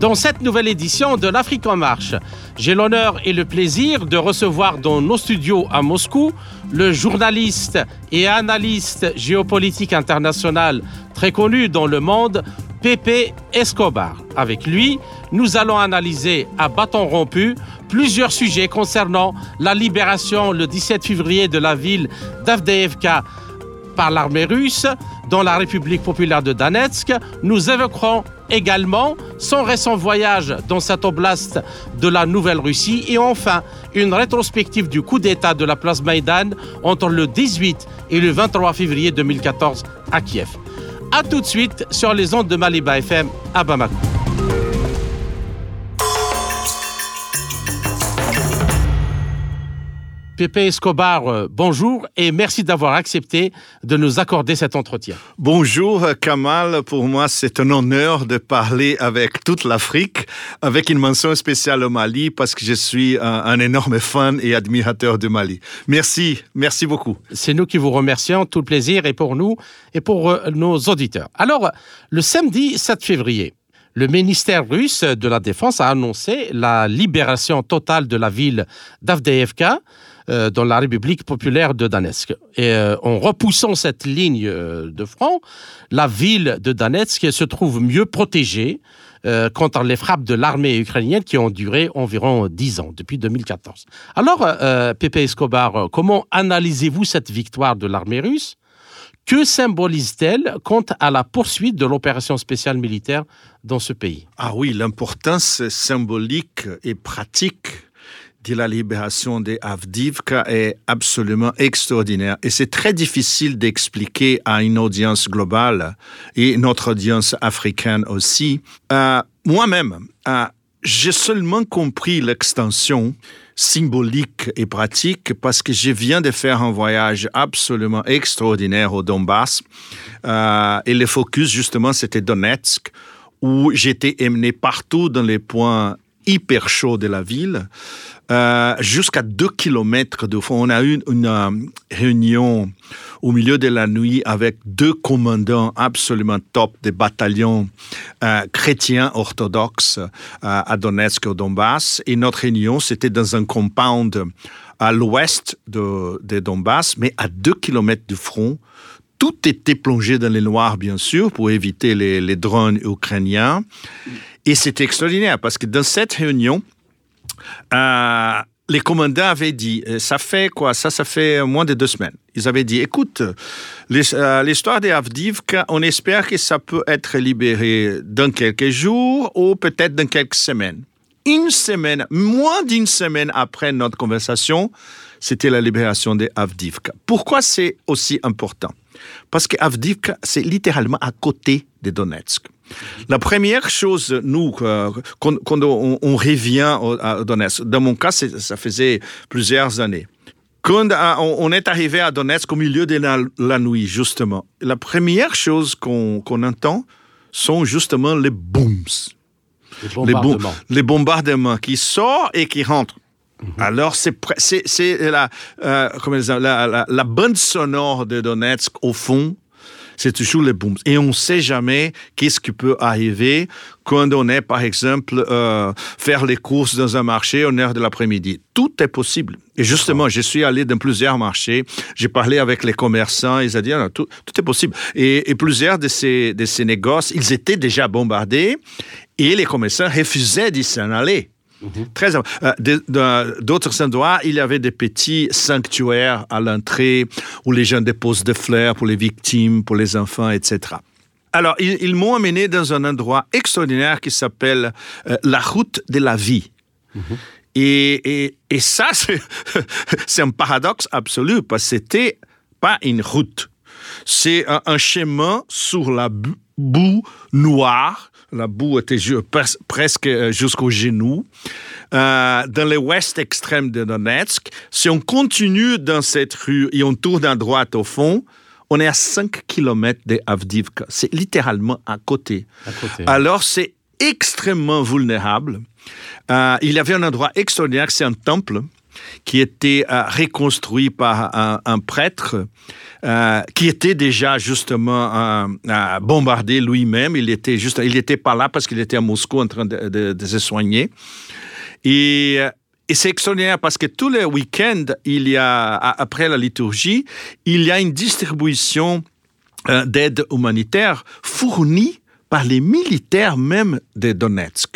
Dans cette nouvelle édition de l'Afrique en marche, j'ai l'honneur et le plaisir de recevoir dans nos studios à Moscou le journaliste et analyste géopolitique international très connu dans le monde, Pepe Escobar. Avec lui, nous allons analyser à bâton rompu plusieurs sujets concernant la libération le 17 février de la ville d'Avdeevka par l'armée russe dans la République populaire de Donetsk. Nous évoquerons également son récent voyage dans cette oblast de la Nouvelle-Russie et enfin une rétrospective du coup d'État de la place Maïdan entre le 18 et le 23 février 2014 à Kiev. A tout de suite sur les ondes de Maliba FM à Bamako. Pepe Escobar, euh, bonjour et merci d'avoir accepté de nous accorder cet entretien. Bonjour Kamal, pour moi c'est un honneur de parler avec toute l'Afrique, avec une mention spéciale au Mali parce que je suis un, un énorme fan et admirateur du Mali. Merci, merci beaucoup. C'est nous qui vous remercions, tout le plaisir est pour nous et pour euh, nos auditeurs. Alors, le samedi 7 février, le ministère russe de la Défense a annoncé la libération totale de la ville d'Avdeevka euh, dans la République populaire de Donetsk. Et euh, en repoussant cette ligne euh, de front, la ville de Donetsk se trouve mieux protégée contre les frappes de l'armée ukrainienne qui ont duré environ 10 ans, depuis 2014. Alors, Pepe Escobar, comment analysez-vous cette victoire de l'armée russe? Que symbolise-t-elle quant à la poursuite de l'opération spéciale militaire dans ce pays? Ah oui, l'importance symbolique et pratique de la libération de Avdivka est absolument extraordinaire. Et c'est très difficile d'expliquer à une audience globale et notre audience africaine aussi. Euh, Moi-même, euh, j'ai seulement compris l'extension symbolique et pratique parce que je viens de faire un voyage absolument extraordinaire au Donbass. Euh, et le focus, justement, c'était Donetsk, où j'étais emmené partout dans les points hyper chauds de la ville, euh, jusqu'à deux kilomètres de fond. On a eu une, euh, réunion au milieu de la nuit avec deux commandants absolument top des bataillons euh, chrétiens orthodoxes à Donetsk au Donbass. Et notre réunion, c'était dans un compound à l'ouest de, Donbass, mais à deux kilomètres du front. Tout était plongé dans les noirs, bien sûr, pour éviter les, les drones ukrainiens. Et c'était extraordinaire parce que dans cette réunion, euh, les commandants avaient dit, euh, ça fait quoi? Ça, ça fait moins de deux semaines. Ils avaient dit, écoute, euh, l'histoire des Avdivka, on espère que ça peut être libéré dans quelques jours ou peut-être dans quelques semaines. Une semaine, moins d'une semaine après notre conversation, c'était la libération des Avdivka. Pourquoi c'est aussi important? Parce que Avdivka, c'est littéralement à côté de Donetsk. La première chose, nous, euh, quand, quand on, on revient à Donetsk, dans mon cas, ça faisait plusieurs années. Quand euh, on est arrivé à Donetsk au milieu de la, la nuit, justement, la première chose qu'on entend sont justement les booms Les les, bom- bombardements. les bombardements qui sortent et qui rentrent. Mhm. Alors, c'est la, euh, la bande sonore de Donetsk, au fond, c'est toujours les booms. Et on ne sait jamais qu'est-ce qui peut arriver quand on est, par exemple, euh, faire les courses dans un marché en heure de l'après-midi. Tout est possible. Et justement, je suis allé dans plusieurs marchés, j'ai parlé avec les commerçants, ils ont dit, ah, tout, est possible. Et, plusieurs de ces, de ces ils étaient déjà bombardés et les commerçants refusaient d'y s'en aller. Très am- euh, D'autres endroits, il y avait des petits sanctuaires à l'entrée où les gens déposent des fleurs pour les victimes, pour les enfants, etc. Alors, ils, ils m'ont amené dans un endroit extraordinaire qui s'appelle euh, la route de la vie. Et, et, et ça, c'est un paradoxe absolu parce que c'était pas une route. C'est un, un chemin sur la boue noire la boue était presque jusqu'au genou. dans l'ouest extrême de Donetsk, si on continue dans cette rue et on tourne à droite au fond, on est à 5 km de Avdivka. C'est littéralement à côté. Alors, c'est extrêmement vulnérable. Euh, il y avait un endroit extraordinaire, c'est un temple qui était euh, reconstruit par un, prêtre euh, qui était déjà justement bombardé lui-même. Il était juste, il n'était pas là parce qu'il était à Moscou en train de, se soigner. Et, et c'est extraordinaire parce que tous les week-ends, il y a après la liturgie, il y a une distribution d'aide humanitaire fournie par les militaires même de Donetsk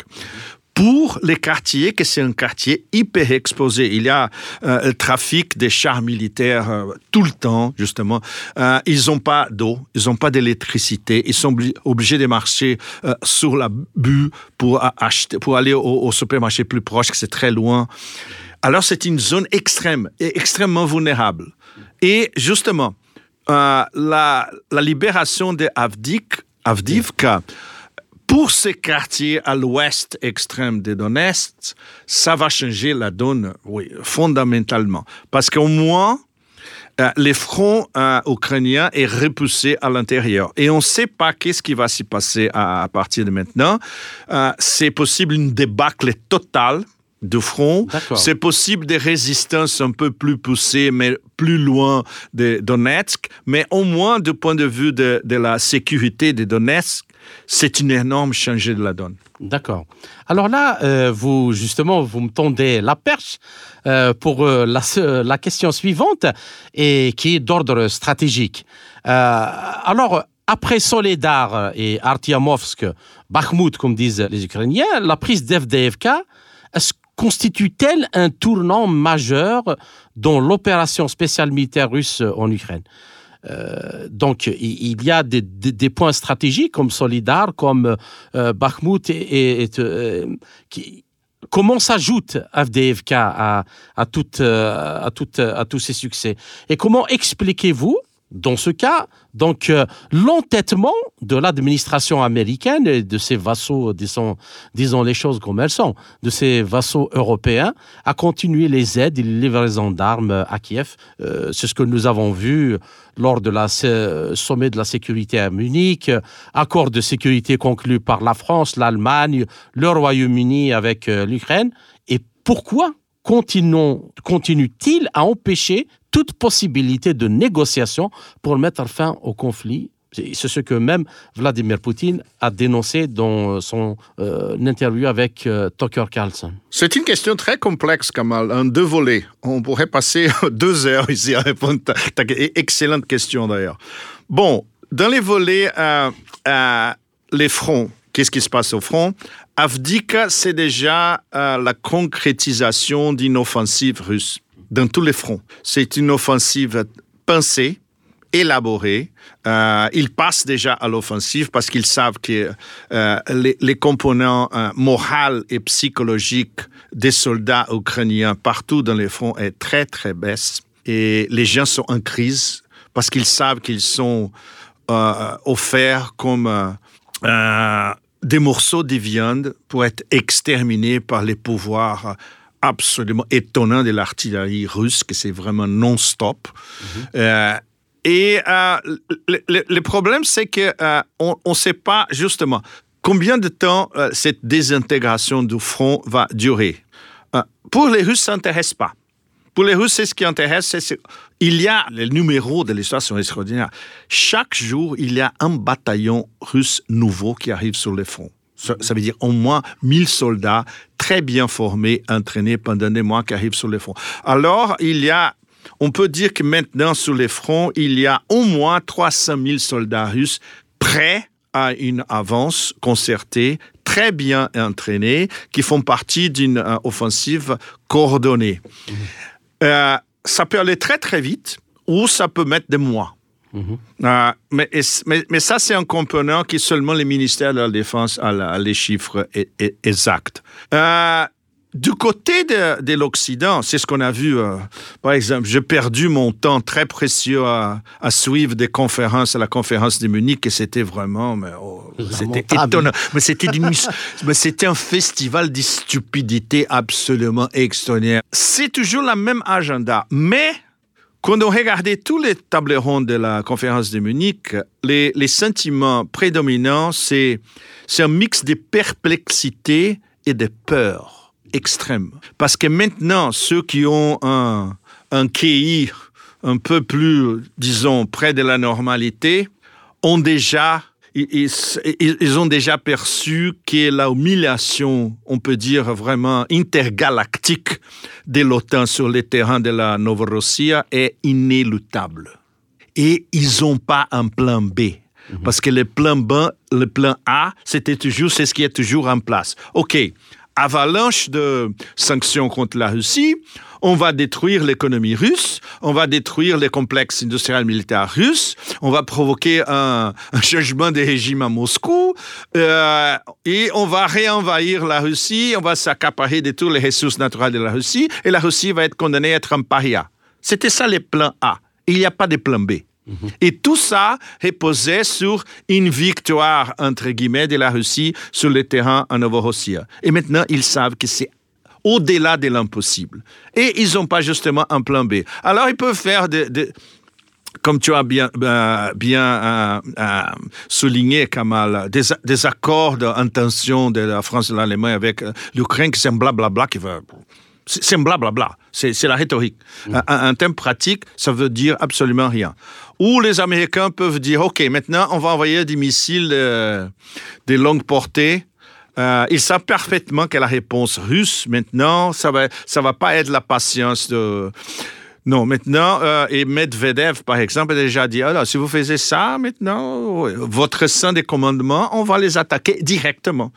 pour les quartiers, que c'est un quartier hyper exposé. Il y a euh, le trafic des chars militaires euh, tout le temps, justement. Euh, ils n'ont pas d'eau, ils n'ont pas d'électricité, ils sont obligés de marcher sur la bue pour, acheter, pour aller au, supermarché plus proche, que c'est très loin. Alors c'est une zone extrême et extrêmement vulnérable. Et justement, la, la libération de Avdivka, pour ces quartiers à l'ouest extrême de Donetsk, ça va changer la donne, oui, fondamentalement. Parce qu'au moins, euh, les fronts euh, ukrainiens est repoussé à l'intérieur. Et on ne sait pas qu'est-ce qui va s'y passer à, partir de maintenant. Euh, c'est possible une débâcle totale de front. C'est possible des résistances un peu plus poussées, mais plus loin de Donetsk. Mais au moins, du point de vue de, la sécurité de Donetsk, c'est une énorme changée de la donne. D'accord. Alors là, euh, vous justement, vous me tendez la perche euh, pour euh, la, question suivante et qui est d'ordre stratégique. alors, après Soledar et Artyamovsk, Bakhmut, comme disent les Ukrainiens, la prise d'FDFK, constitue-t-elle un tournant majeur dans l'opération spéciale militaire russe en Ukraine? Euh, donc, il y a des, points stratégiques comme Solidar, comme euh, Bakhmut, et, euh, comment s'ajoute AFDFK à, à tous ces succès? Et comment expliquez-vous dans ce cas, donc, euh, l'entêtement de l'administration américaine et de ses vassaux, disons, les choses comme elles sont, de ses vassaux européens, à continuer les aides et les livraisons d'armes à Kiev. Euh, c'est ce que nous avons vu lors de la sommet de la sécurité à Munich, accord de sécurité conclu par la France, l'Allemagne, le Royaume-Uni avec euh, l'Ukraine. Et pourquoi continue-t-il à empêcher toute possibilité de négociation pour mettre fin au conflit. C'est ce que même Vladimir Poutine a dénoncé dans son euh, interview avec euh, Tucker Carlson. C'est une question très complexe, Kamal, en deux volets. On pourrait passer deux heures ici à répondre. Excellente question d'ailleurs. Bon, dans les volets, euh, les fronts, qu'est-ce qui se passe au front? Avdika, c'est déjà la concrétisation d'une offensive russe dans tous les fronts. C'est une offensive pensée, élaborée. Euh, ils passent déjà à l'offensive parce qu'ils savent que euh, les, composants euh, moraux et psychologiques des soldats ukrainiens partout dans les fronts est très, très baisse. Et les gens sont en crise parce qu'ils savent qu'ils sont offerts comme des morceaux de viande pour être exterminés par les pouvoirs absolument étonnant de l'artillerie russe, que c'est vraiment non-stop. Mhm. Euh, et euh, le, problème, c'est qu'on euh, ne sait pas justement combien de temps cette désintégration du front va durer. pour les Russes, ça n'intéresse pas. Pour les Russes, c'est ce qui intéresse. C'est, il y a, les numéros de l'histoire sont extraordinaires. Chaque jour, il y a un bataillon russe nouveau qui arrive sur le front. Ça, veut dire au moins 1000 soldats très bien formés, entraînés pendant des mois qui arrivent sur les fronts. Alors, il y a on peut dire que maintenant, sur les fronts, il y a au moins 300 000 soldats russes prêts à une avance concertée, très bien entraînés, qui font partie d'une euh, offensive coordonnée. Mmh. Euh, ça peut aller très très vite ou ça peut mettre des mois. Mhm. Ah, mais, mais, ça, c'est un component qui seulement le ministère de la Défense a, les chiffres exacts. Euh, du côté de, de l'Occident, c'est ce qu'on a vu, euh, par exemple, j'ai perdu mon temps très précieux à, à, suivre des conférences, à la conférence de Munich, et c'était vraiment, mais, oh, c'était étonnant. Mais c'était, mais c'était un festival de stupidité absolument extraordinaire. C'est toujours le même agenda, mais quand on regardait tous les tables rondes de la conférence de Munich, les, les sentiments prédominants, c'est, un mix de perplexité et de peur extrême. Parce que maintenant, ceux qui ont un, un QI un peu plus, disons, près de la normalité, ont déjà ils, ils, ont déjà perçu que la humiliation, on peut dire vraiment intergalactique de l'OTAN sur les terrains de la Novorossia est inéluctable. Et ils n'ont pas un plan B. Mhm. Parce que le plan B, le plan A, c'était toujours, c'est ce qui est toujours en place. OK, avalanche de sanctions contre la Russie, on va détruire l'économie russe, on va détruire les complexes industriels militaires russes, on va provoquer un, changement de régime à Moscou, euh, et on va réenvahir la Russie, on va s'accaparer de toutes les ressources naturelles de la Russie, et la Russie va être condamnée à être un paria. C'était ça les plans A. Il n'y a pas de plan B. Et tout ça reposait sur une victoire, entre guillemets, de la Russie sur le terrain en Novorossia. Et maintenant, ils savent que c'est au-delà de l'impossible. Et ils n'ont pas justement un plan B. Alors, ils peuvent faire de, comme tu as bien, euh, bien euh, euh, souligné, Kamal, des, des accords d'intention de la France et de l'Allemagne avec l'Ukraine qui c'est un blablabla qui va c'est un blablabla, c'est la rhétorique. Mm. Un, thème pratique, ça veut dire absolument rien. Ou les Américains peuvent dire, OK, maintenant on va envoyer des missiles euh, de longue portée. Euh, ils savent parfaitement que la réponse russe, maintenant, ça va, ça va pas être la patience de... Non, maintenant, euh, et Medvedev, par exemple, a déjà dit, alors, si vous faisiez ça, maintenant, votre sein des commandements, on va les attaquer directement.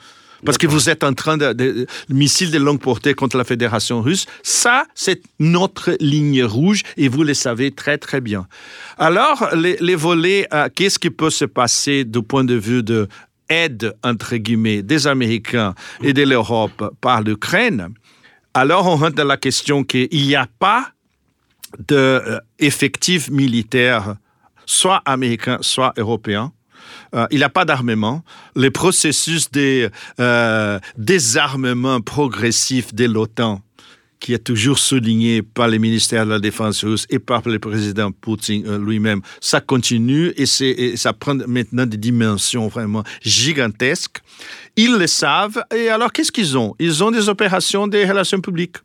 Parce que vous êtes en train de, de, missiles de longue portée contre la Fédération russe. Ça, c'est notre ligne rouge et vous le savez très, très bien. Alors, les, volets, euh, qu'est-ce qui peut se passer du point de vue de aide, entre guillemets, des Américains et de l'Europe par l'Ukraine? Alors, on rentre dans la question qu'il n'y a pas d'effectifs euh, militaires, soit américains, soit européens, euh, il n'y a pas d'armement. Le processus des euh, désarmement progressif de l'OTAN, qui est toujours souligné par le ministère de la Défense russe et par le président Poutine euh, lui-même, ça continue et, et, ça prend maintenant des dimensions vraiment gigantesques. Ils le savent. Et alors, qu'est-ce qu'ils ont? Ils ont des opérations des relations publiques.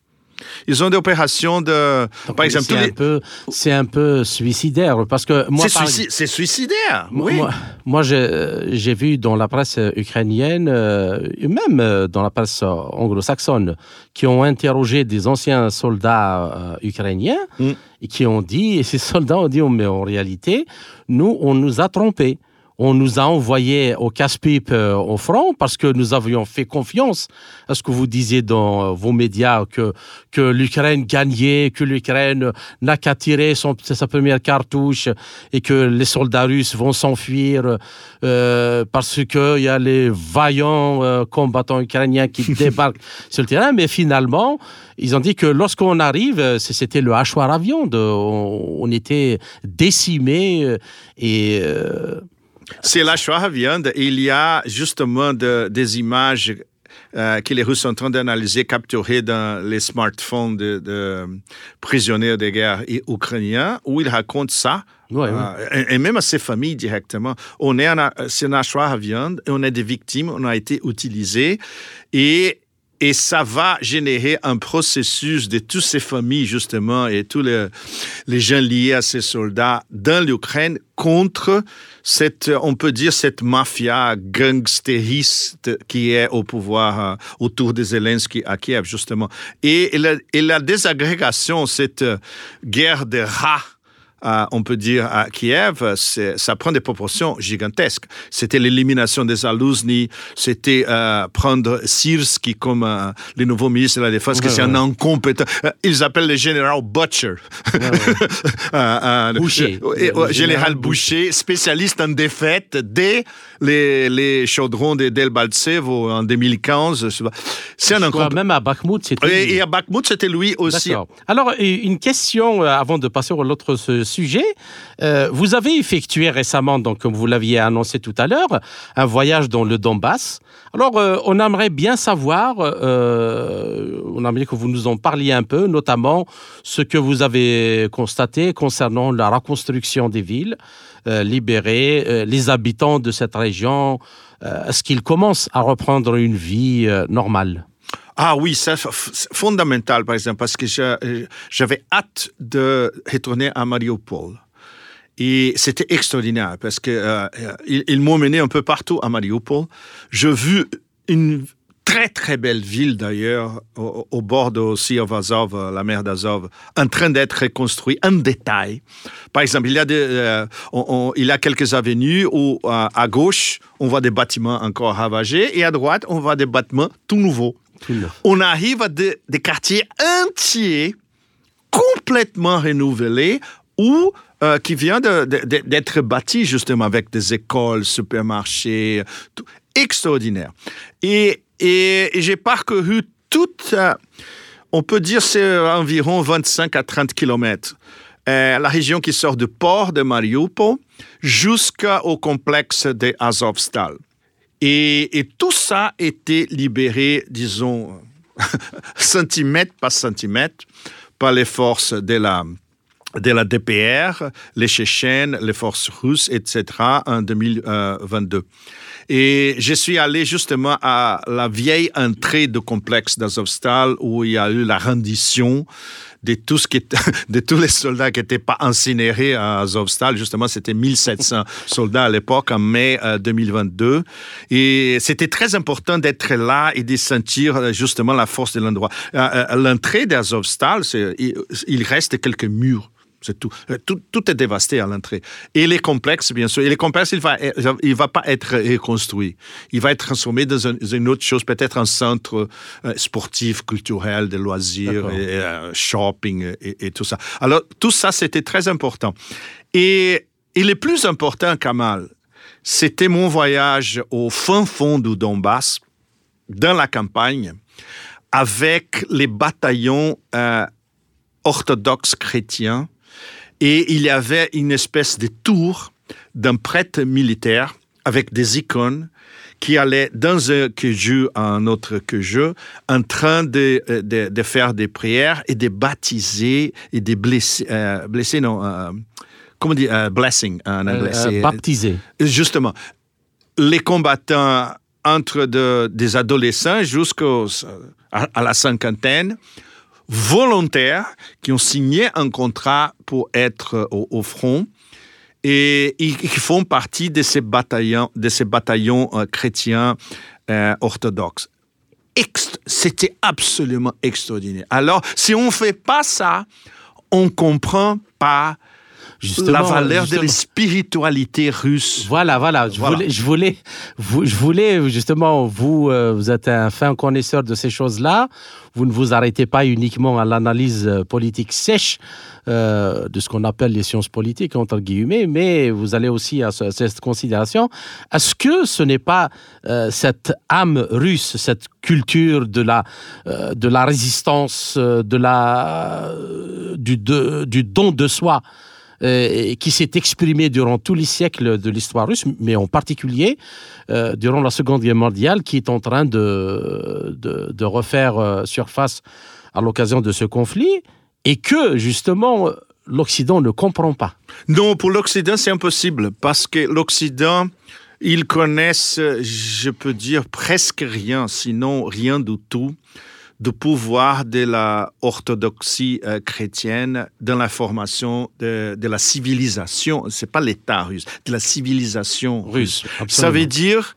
Ils ont des opérations de, par exemple, c'est un peu, c'est un peu suicidaire parce que moi, c'est, suicidaire. Oui. Moi, j'ai, vu dans la presse ukrainienne, euh, même euh, dans la presse anglo-saxonne, qui ont interrogé des anciens soldats euh, ukrainiens mm. et qui ont dit, et ces soldats ont dit, mais en réalité, nous, on nous a trompés on nous a envoyé au casse-pipe euh, au front parce que nous avions fait confiance à ce que vous disiez dans euh, vos médias que, que l'Ukraine gagnait, que l'Ukraine n'a qu'à tirer son, sa première cartouche et que les soldats russes vont s'enfuir euh, parce qu'il y a les vaillants combattants ukrainiens qui débarquent sur le terrain. Mais finalement, ils ont dit que lorsqu'on arrive, c'était le hachoir avion, de, on, était décimés et c'est la choix viande. Il y a justement des images euh, que les Russes sont en train d'analyser, capturées dans les smartphones de, prisonniers de guerre ukrainiens, où ils racontent ça. Euh, et, même à ses familles directement. On est c'est un choix à viande on est des victimes, on a été utilisés. Et et ça va générer un processus de toutes ces familles, justement, et tous les, gens liés à ces soldats dans l'Ukraine contre cette, on peut dire, cette mafia gangstériste qui est au pouvoir euh, autour de Zelensky à Kiev, justement. Et, la, et la désagrégation, cette guerre de rats on peut dire, à Kiev, ça prend des proportions gigantesques. C'était l'élimination des Alouzny, c'était euh, prendre Sirski comme euh, le nouveau ministre de la Défense, que c'est un incompétent. Euh, ils appellent le général Butcher. Boucher. général Boucher, spécialiste en défaite dès les, les chaudrons de Delbaltsevo en 2015. C'est un incompétent. Même à Bakhmut, c'était lui. Et à Bakhmut, c'était lui aussi. Alors, une question avant de passer à l'autre sujet. Euh, vous avez effectué récemment, donc, comme vous l'aviez annoncé tout à l'heure, un voyage dans le Donbass. Alors, euh, on aimerait bien savoir, euh, on aimerait que vous nous en parliez un peu, notamment ce que vous avez constaté concernant la reconstruction des villes libérées, les habitants de cette région. Est-ce qu'ils commencent à reprendre une vie normale? Ah oui, c'est fondamental, par exemple, parce que j'avais hâte de retourner à Mariupol. Et c'était extraordinaire parce euh, ils, m'ont mené un peu partout à Mariupol. J'ai vu une très très belle ville d'ailleurs, au, bord de Azov, la mer d'Azov, en train d'être reconstruite en détail. Par exemple, il y a, euh, il y a quelques avenues où à gauche, on voit des bâtiments encore ravagés et à droite, on voit des bâtiments tout nouveaux. On arrive à des, quartiers entiers complètement renouvelés ou euh, qui vient d'être bâtis justement avec des écoles, supermarchés, tout, extraordinaire. Et, et, j'ai parcouru toute, on peut dire c'est environ 25 à 30 kilomètres. Euh, la région qui sort du port de Mariupol jusqu'au complexe de Azovstal. Et, tout ça était libéré, disons, centimètre par centimètre, par les forces de la, de la DPR, les Tchétchènes, les forces russes, etc., en 2022. Et je suis allé justement à la vieille entrée du complexe d'Azovstal où il y a eu la rendition de, tous les soldats qui n'étaient pas incinérés à Azovstal. Justement, c'était 1700 soldats à l'époque, en mai 2022. Euh, et c'était très important d'être là et de sentir euh, justement la force de l'endroit. À euh, l'entrée d'Azovstal, il reste quelques murs c'est tout. tout. tout. est dévasté à l'entrée. Et les complexes, bien sûr. Et les complexes, il va, il va pas être reconstruit. Il va être transformé dans une autre chose, peut-être un centre euh, sportif, culturel, de loisirs, et, euh, shopping et, tout ça. Alors, tout ça, c'était très important. Et, et le plus important, Kamal, c'était mon voyage au fin fond du Donbass, dans la campagne, avec les bataillons euh, orthodoxes chrétiens et il y avait une espèce de tour d'un prêtre militaire avec des icônes qui allait dans un jeu à un autre jeu en train de, de, faire des prières et de baptiser et de blesser, euh, blesser non, euh, comment dire, euh, blessing en anglais. baptiser. Justement, les combattants entre des adolescents jusqu'à à la cinquantaine volontaires qui ont signé un contrat pour être au, front et qui font partie de ces bataillons, de ces bataillons euh, chrétiens euh, orthodoxes. C'était absolument extraordinaire. Alors, si on ne fait pas ça, on ne comprend pas la valeur de la spiritualité russe. Voilà, voilà. Je, Voulais, je, voulais, je voulais justement, vous, euh, vous êtes un fin connaisseur de ces choses-là. Vous ne vous arrêtez pas uniquement à l'analyse euh, politique sèche euh, de ce qu'on appelle les sciences politiques, entre guillemets, mais vous allez aussi à cette considération. Est-ce que ce n'est pas cette âme russe, cette culture de la, de la résistance, de la, du, du don de soi euh, qui s'est exprimé durant tous les siècles de l'histoire russe, mais en particulier euh, durant la Seconde Guerre mondiale, qui est en train de, de, refaire euh, surface à l'occasion de ce conflit, et que justement l'Occident ne comprend pas. Non, pour l'Occident, c'est impossible, parce que l'Occident, ils connaissent, je peux dire, presque rien, sinon rien du tout du pouvoir de la orthodoxie euh, chrétienne dans la formation de, la civilisation, c'est pas l'État russe, de la civilisation russe. Ça veut dire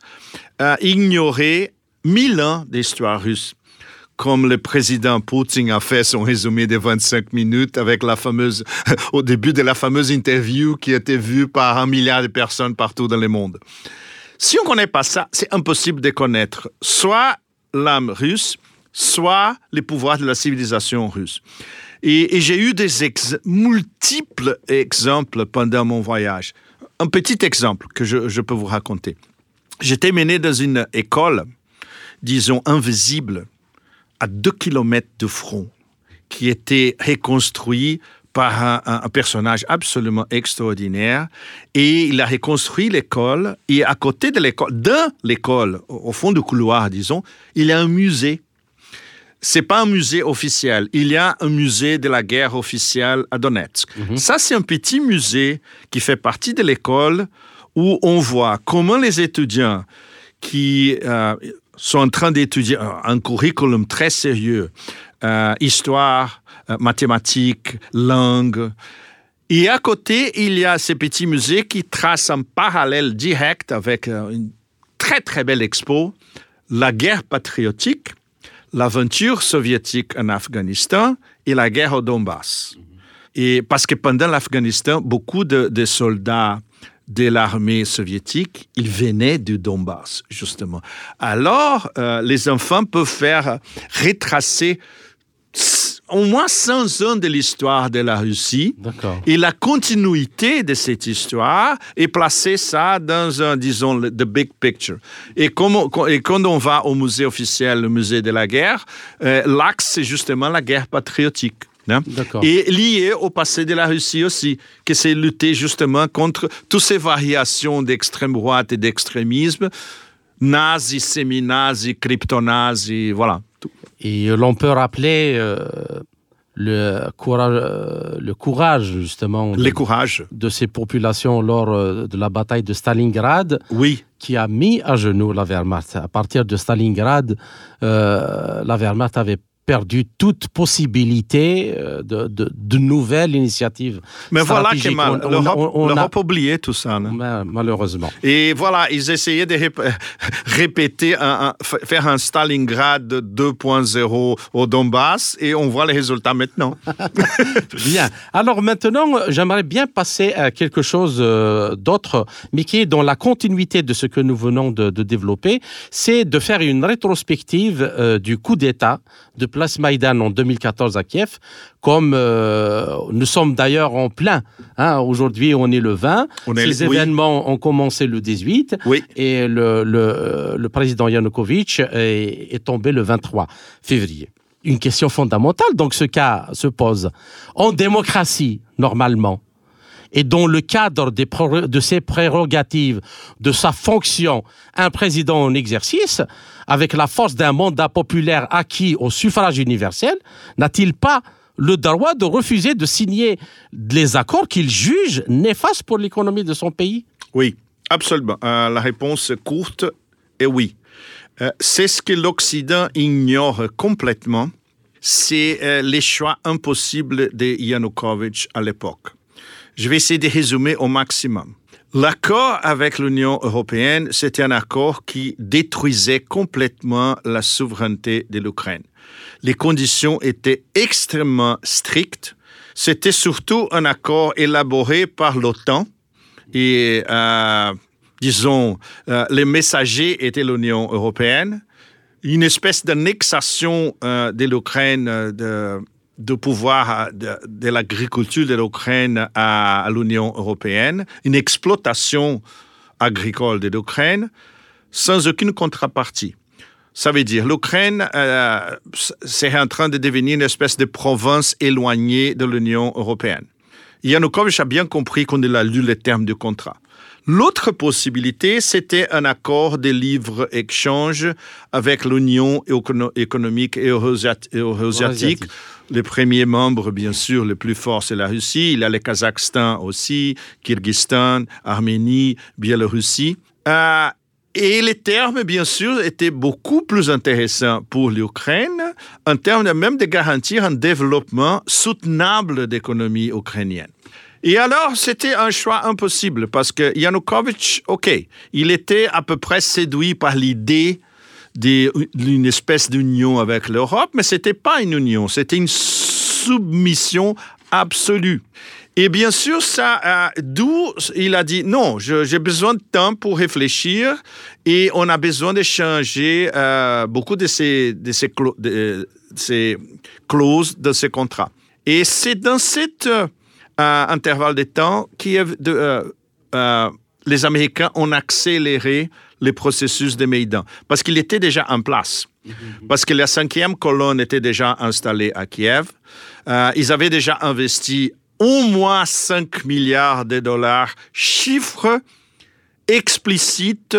euh, ignorer mille ans d'histoire russe. comme le président Poutine a fait son résumé des 25 minutes avec la fameuse, au début de la fameuse interview qui a été vue par un milliard de personnes partout dans le monde. Si on ne connaît pas ça, c'est impossible de connaître soit l'âme russe, soit les pouvoirs de la civilisation russe. Et, j'ai eu des multiples exemples pendant mon voyage. Un petit exemple que je, peux vous raconter. J'étais mené dans une école, disons, invisible, à deux kilomètres de front, qui était reconstruit par un, personnage absolument extraordinaire. Et il a reconstruit l'école. Et à côté de l'école, dans l'école, au fond du couloir, disons, il y a un musée. C'est pas un musée officiel. Il y a un musée de la guerre officielle à Donetsk. Mhm. Ça, c'est un petit musée qui fait partie de l'école où on voit comment les étudiants qui euh, sont en train d'étudier un curriculum très sérieux, euh, histoire, euh, mathématiques, langue. Et à côté, il y a ces petits musées qui tracent un parallèle direct avec une très très belle expo, la guerre patriotique, l'aventure soviétique en Afghanistan et la guerre au Donbass. Et parce que pendant l'Afghanistan, beaucoup de soldats de l'armée soviétique, ils venaient du Donbass, justement. Alors, euh, les enfants peuvent faire retracer au moins 100 ans de l'histoire de la Russie et la continuité de cette histoire et placer ça dans un, disons, the big picture. Et, et quand on va au musée officiel, le musée de la guerre, euh, l'axe, c'est justement la guerre patriotique. Hein? Et lié au passé de la Russie aussi, que c'est lutter justement contre toutes ces variations d'extrême droite et d'extrémisme, nazi, semi-nazi, crypto-nazi, voilà. Et l'on peut rappeler euh, le, courage, euh, le courage, justement, Les courages. de ces populations lors euh, de la bataille de Stalingrad, oui. qui a mis à genoux la Wehrmacht. À partir de Stalingrad, la Wehrmacht avait perdu toute possibilité euh, de, de, de nouvelles initiatives. Mais voilà, Kemal, l'Europe a oublié tout ça. Malheureusement. Et voilà, ils essayaient de répéter, un, faire un Stalingrad 2.0 au Donbass et on voit les résultats maintenant. bien. Alors maintenant, j'aimerais bien passer à quelque chose euh, d'autre, mais qui est dans la continuité de ce que nous venons de, de développer, c'est de faire une rétrospective euh, du coup d'État de place Maïdan en 2014 à Kiev, comme euh, nous sommes d'ailleurs en plein. Hein. Aujourd'hui, on est le 20. Ces événements ont commencé le 18 et le, le, le président Yanukovych est, est tombé le 23 février une question fondamentale, donc ce cas se pose. En démocratie, normalement, et dans le cadre de ses prérogatives, de sa fonction, un président en exercice, avec la force d'un mandat populaire acquis au suffrage universel, n'a-t-il pas le droit de refuser de signer les accords qu'il juge néfastes pour l'économie de son pays? Oui, absolument. Euh, la réponse courte est oui. Euh, c'est ce que l'Occident ignore complètement, c'est euh, les choix impossibles de Yanukovych à l'époque. Je vais essayer de résumer au maximum. L'accord avec l'Union européenne, c'était un accord qui détruisait complètement la souveraineté de l'Ukraine. Les conditions étaient extrêmement strictes. C'était surtout un accord élaboré par l'OTAN et, euh, disons, euh, les messagers étaient l'Union européenne. Une espèce d'annexation euh, de l'Ukraine de pouvoir de, de l'agriculture de l'Ukraine à, l'Union européenne, une exploitation agricole de l'Ukraine sans aucune contrepartie. Ça veut dire l'Ukraine euh, c'est en train de devenir une espèce de province éloignée de l'Union européenne. Yanukovych a bien compris qu'on a lu les termes du contrat. L'autre possibilité, c'était un accord de livre-échange avec l'Union économique et eurasiatique. Les premiers membres, bien sûr, le plus fort, c'est la Russie. Il y a le Kazakhstan aussi, Kyrgyzstan, Arménie, Biélorussie. Euh, et les termes, bien sûr, étaient beaucoup plus intéressants pour l'Ukraine en termes même de garantir un développement soutenable d'économie ukrainienne. Et alors, c'était un choix impossible parce que Yanukovych, OK, il était à peu près séduit par l'idée d'une espèce d'union avec l'Europe, mais ce n'était pas une union, c'était une submission absolue. Et bien sûr, ça, euh, d'où il a dit non, j'ai besoin de temps pour réfléchir et on a besoin de changer euh, beaucoup de ces, clauses de ces contrats. Et c'est dans cet euh, intervalle de temps que les Américains ont accéléré le processus de Maïdan parce qu'il était déjà en place. Parce que la cinquième colonne était déjà installée à Kiev. ils avaient déjà investi au moins 5 milliards de dollars, chiffre explicite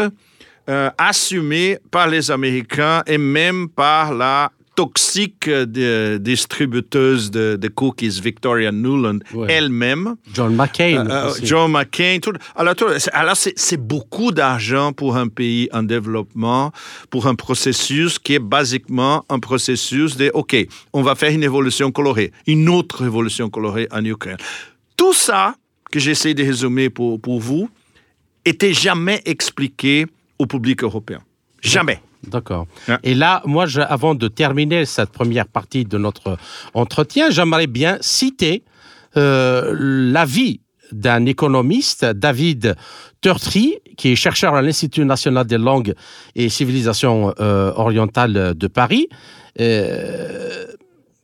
euh, assumé par les Américains et même par la toxique de, distributeuse de, cookies Victoria Nuland elle-même. John McCain. Euh, euh, John McCain. Tout, alors, alors c'est beaucoup d'argent pour un pays en développement, pour un processus qui est basiquement un processus de, OK, on va faire une évolution colorée, une autre évolution colorée en Ukraine. Tout ça, que j'essaie de résumer pour, pour vous, était jamais expliqué au public européen. Jamais. D'accord. Et là, moi, avant de terminer cette première partie de notre entretien, j'aimerais bien citer euh, l'avis d'un économiste, David Turtry, qui est chercheur à l'Institut national des langues et civilisations euh, orientales de Paris, euh,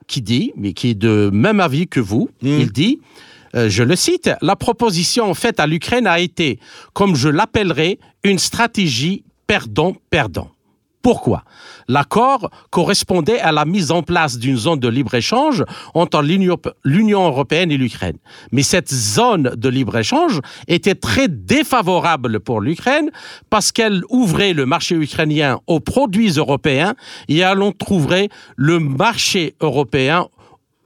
qui dit, mais qui est de même avis que vous, hmm. il dit, je le cite, la proposition faite à l'Ukraine a été, comme je l'appellerai, une stratégie perdant-perdant. Pourquoi? L'accord correspondait à la mise en place d'une zone de libre-échange entre l'Union européenne et l'Ukraine. Mais cette zone de libre-échange était très défavorable pour l'Ukraine parce qu'elle ouvrait le marché ukrainien aux produits européens et on trouverait le marché européen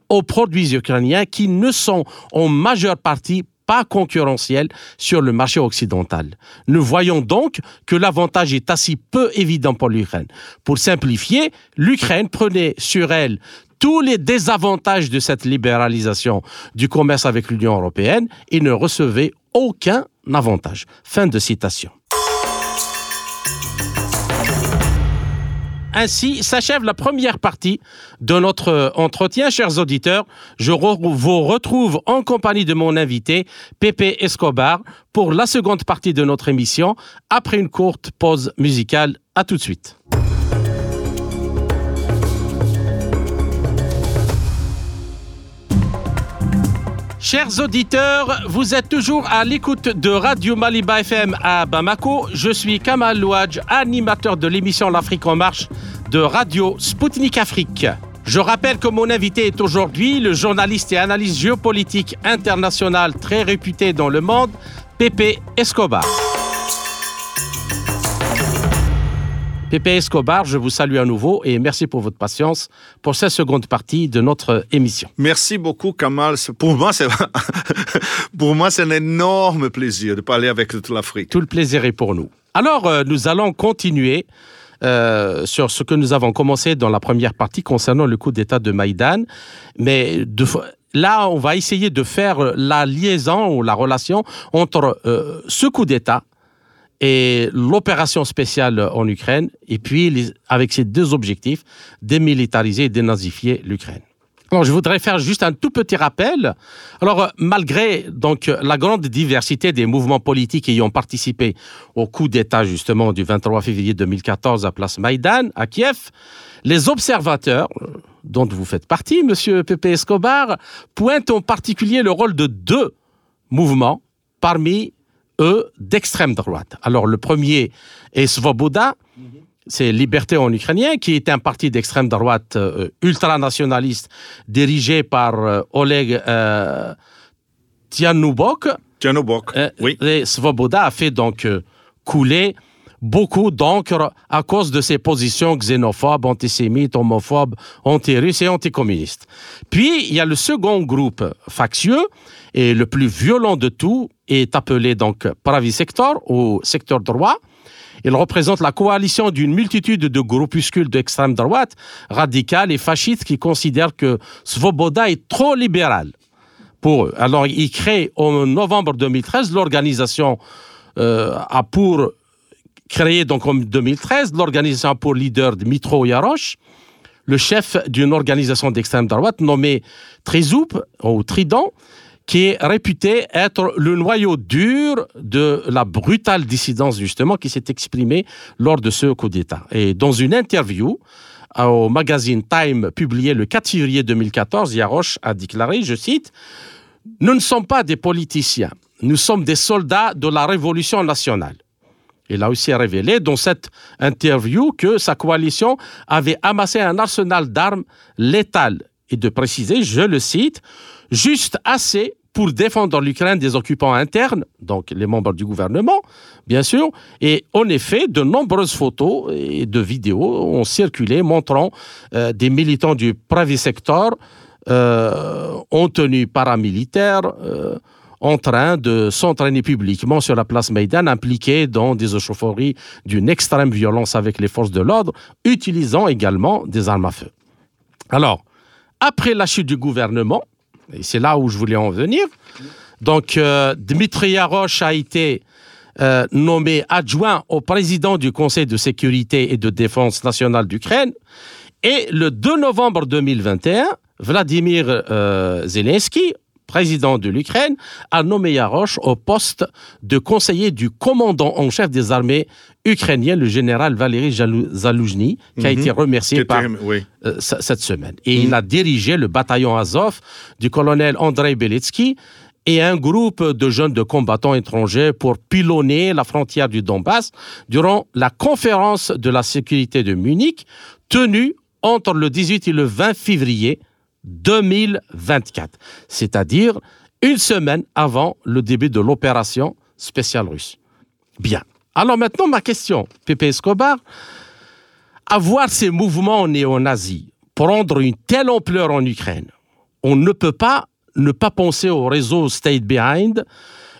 aux produits ukrainiens qui ne sont en majeure partie pas concurrentiel sur le marché occidental. Nous voyons donc que l'avantage est assez peu évident pour l'Ukraine. Pour simplifier, l'Ukraine prenait sur elle tous les désavantages de cette libéralisation du commerce avec l'Union européenne et ne recevait aucun avantage. Fin de citation. Ainsi s'achève la première partie de notre entretien, chers auditeurs. Je vous retrouve en compagnie de mon invité, Pepe Escobar, pour la seconde partie de notre émission, après une courte pause musicale. À tout de suite. Chers auditeurs, vous êtes toujours à l'écoute de Radio Maliba FM à Bamako. Je suis Kamal Louadj, animateur de l'émission L'Afrique en marche de Radio Sputnik Afrique. Je rappelle que mon invité est aujourd'hui le journaliste et analyste géopolitique international très réputé dans le monde, Pepe Escobar. Pepe Escobar, je vous salue à nouveau et merci pour votre patience pour cette seconde partie de notre émission. Merci beaucoup, Kamal. Pour moi, c'est pour moi, c'est un énorme plaisir de parler avec toute l'Afrique. Tout le plaisir est pour nous. Alors, euh, nous allons continuer euh, sur ce que nous avons commencé dans la première partie concernant le coup d'État de Maïdan. Mais là, on va essayer de faire la liaison ou la relation entre euh, ce coup d'État et l'opération spéciale en Ukraine, et puis avec ces deux objectifs, démilitariser et dénazifier l'Ukraine. Alors, je voudrais faire juste un tout petit rappel. Alors, malgré donc la grande diversité des mouvements politiques ayant participé au coup d'État justement du 23 février 2014 à Place Maïdan à Kiev, les observateurs, dont vous faites partie, Monsieur Pepe Escobar, pointent en particulier le rôle de deux mouvements parmi eux, d'extrême droite. Alors, le premier est Svoboda, c'est Liberté en ukrainien, qui est un parti d'extrême droite euh, ultranationaliste dirigé par euh, Oleg euh, Tianubok. oui. Et Svoboda a fait donc couler beaucoup d'encre à cause de ses positions xénophobes, antisémites, homophobes, anti-russes et anticommunistes. Puis, il y a le second groupe factieux, et le plus violent de tout est appelé donc Pravi Sector, ou secteur droit. Il représente la coalition d'une multitude de groupuscules d'extrême droite, radicales et fascistes qui considèrent que Svoboda est trop libéral pour eux. Alors, il crée en novembre 2013 l'organisation euh, a pour créé donc en 2013 l'organisation pour leader Dmitro Yarosh, le chef d'une organisation d'extrême droite nommée Trizoup ou Trident, qui est réputé être le noyau dur de la brutale dissidence justement qui s'est exprimée lors de ce coup d'État. Et dans une interview au magazine Time publié le 4 février 2014, Yarosh a déclaré, je cite, Nous ne sommes pas des politiciens, nous sommes des soldats de la révolution nationale. Il a aussi révélé dans cette interview que sa coalition avait amassé un arsenal d'armes létales et de préciser, je le cite, juste assez pour défendre l'Ukraine des occupants internes, donc les membres du gouvernement, bien sûr. Et en effet, de nombreuses photos et de vidéos ont circulé montrant euh, des militants du private sector euh, en tenue paramilitaire. Euh, en train de s'entraîner publiquement sur la place Maïdan, impliqués dans des échauffourées d'une extrême violence avec les forces de l'ordre, utilisant également des armes à feu. Alors, après la chute du gouvernement, et c'est là où je voulais en venir. Donc, euh, Dmitry Yarosh a été euh, nommé adjoint au président du Conseil de sécurité et de défense nationale d'Ukraine. Et le 2 novembre 2021, Vladimir euh, Zelensky, président de l'Ukraine, a nommé Yarosh au poste de conseiller du commandant en chef des armées ukrainiennes, le général Valéry Zaloujny, qui a mhm. été remercié par euh, cette semaine. Et il mhm. a dirigé le bataillon Azov du colonel Andrei Beletsky et un groupe de jeunes de combattants étrangers pour pilonner la frontière du Donbass durant la conférence de la sécurité de Munich tenue entre le 18 et le 20 février 2024, c'est-à-dire une semaine avant le début de l'opération spéciale russe. Bien. Alors maintenant, ma question, Pepe Escobar, avoir ces mouvements néo-nazis prendre une telle ampleur en Ukraine, on ne peut pas ne pas penser au réseau State Behind,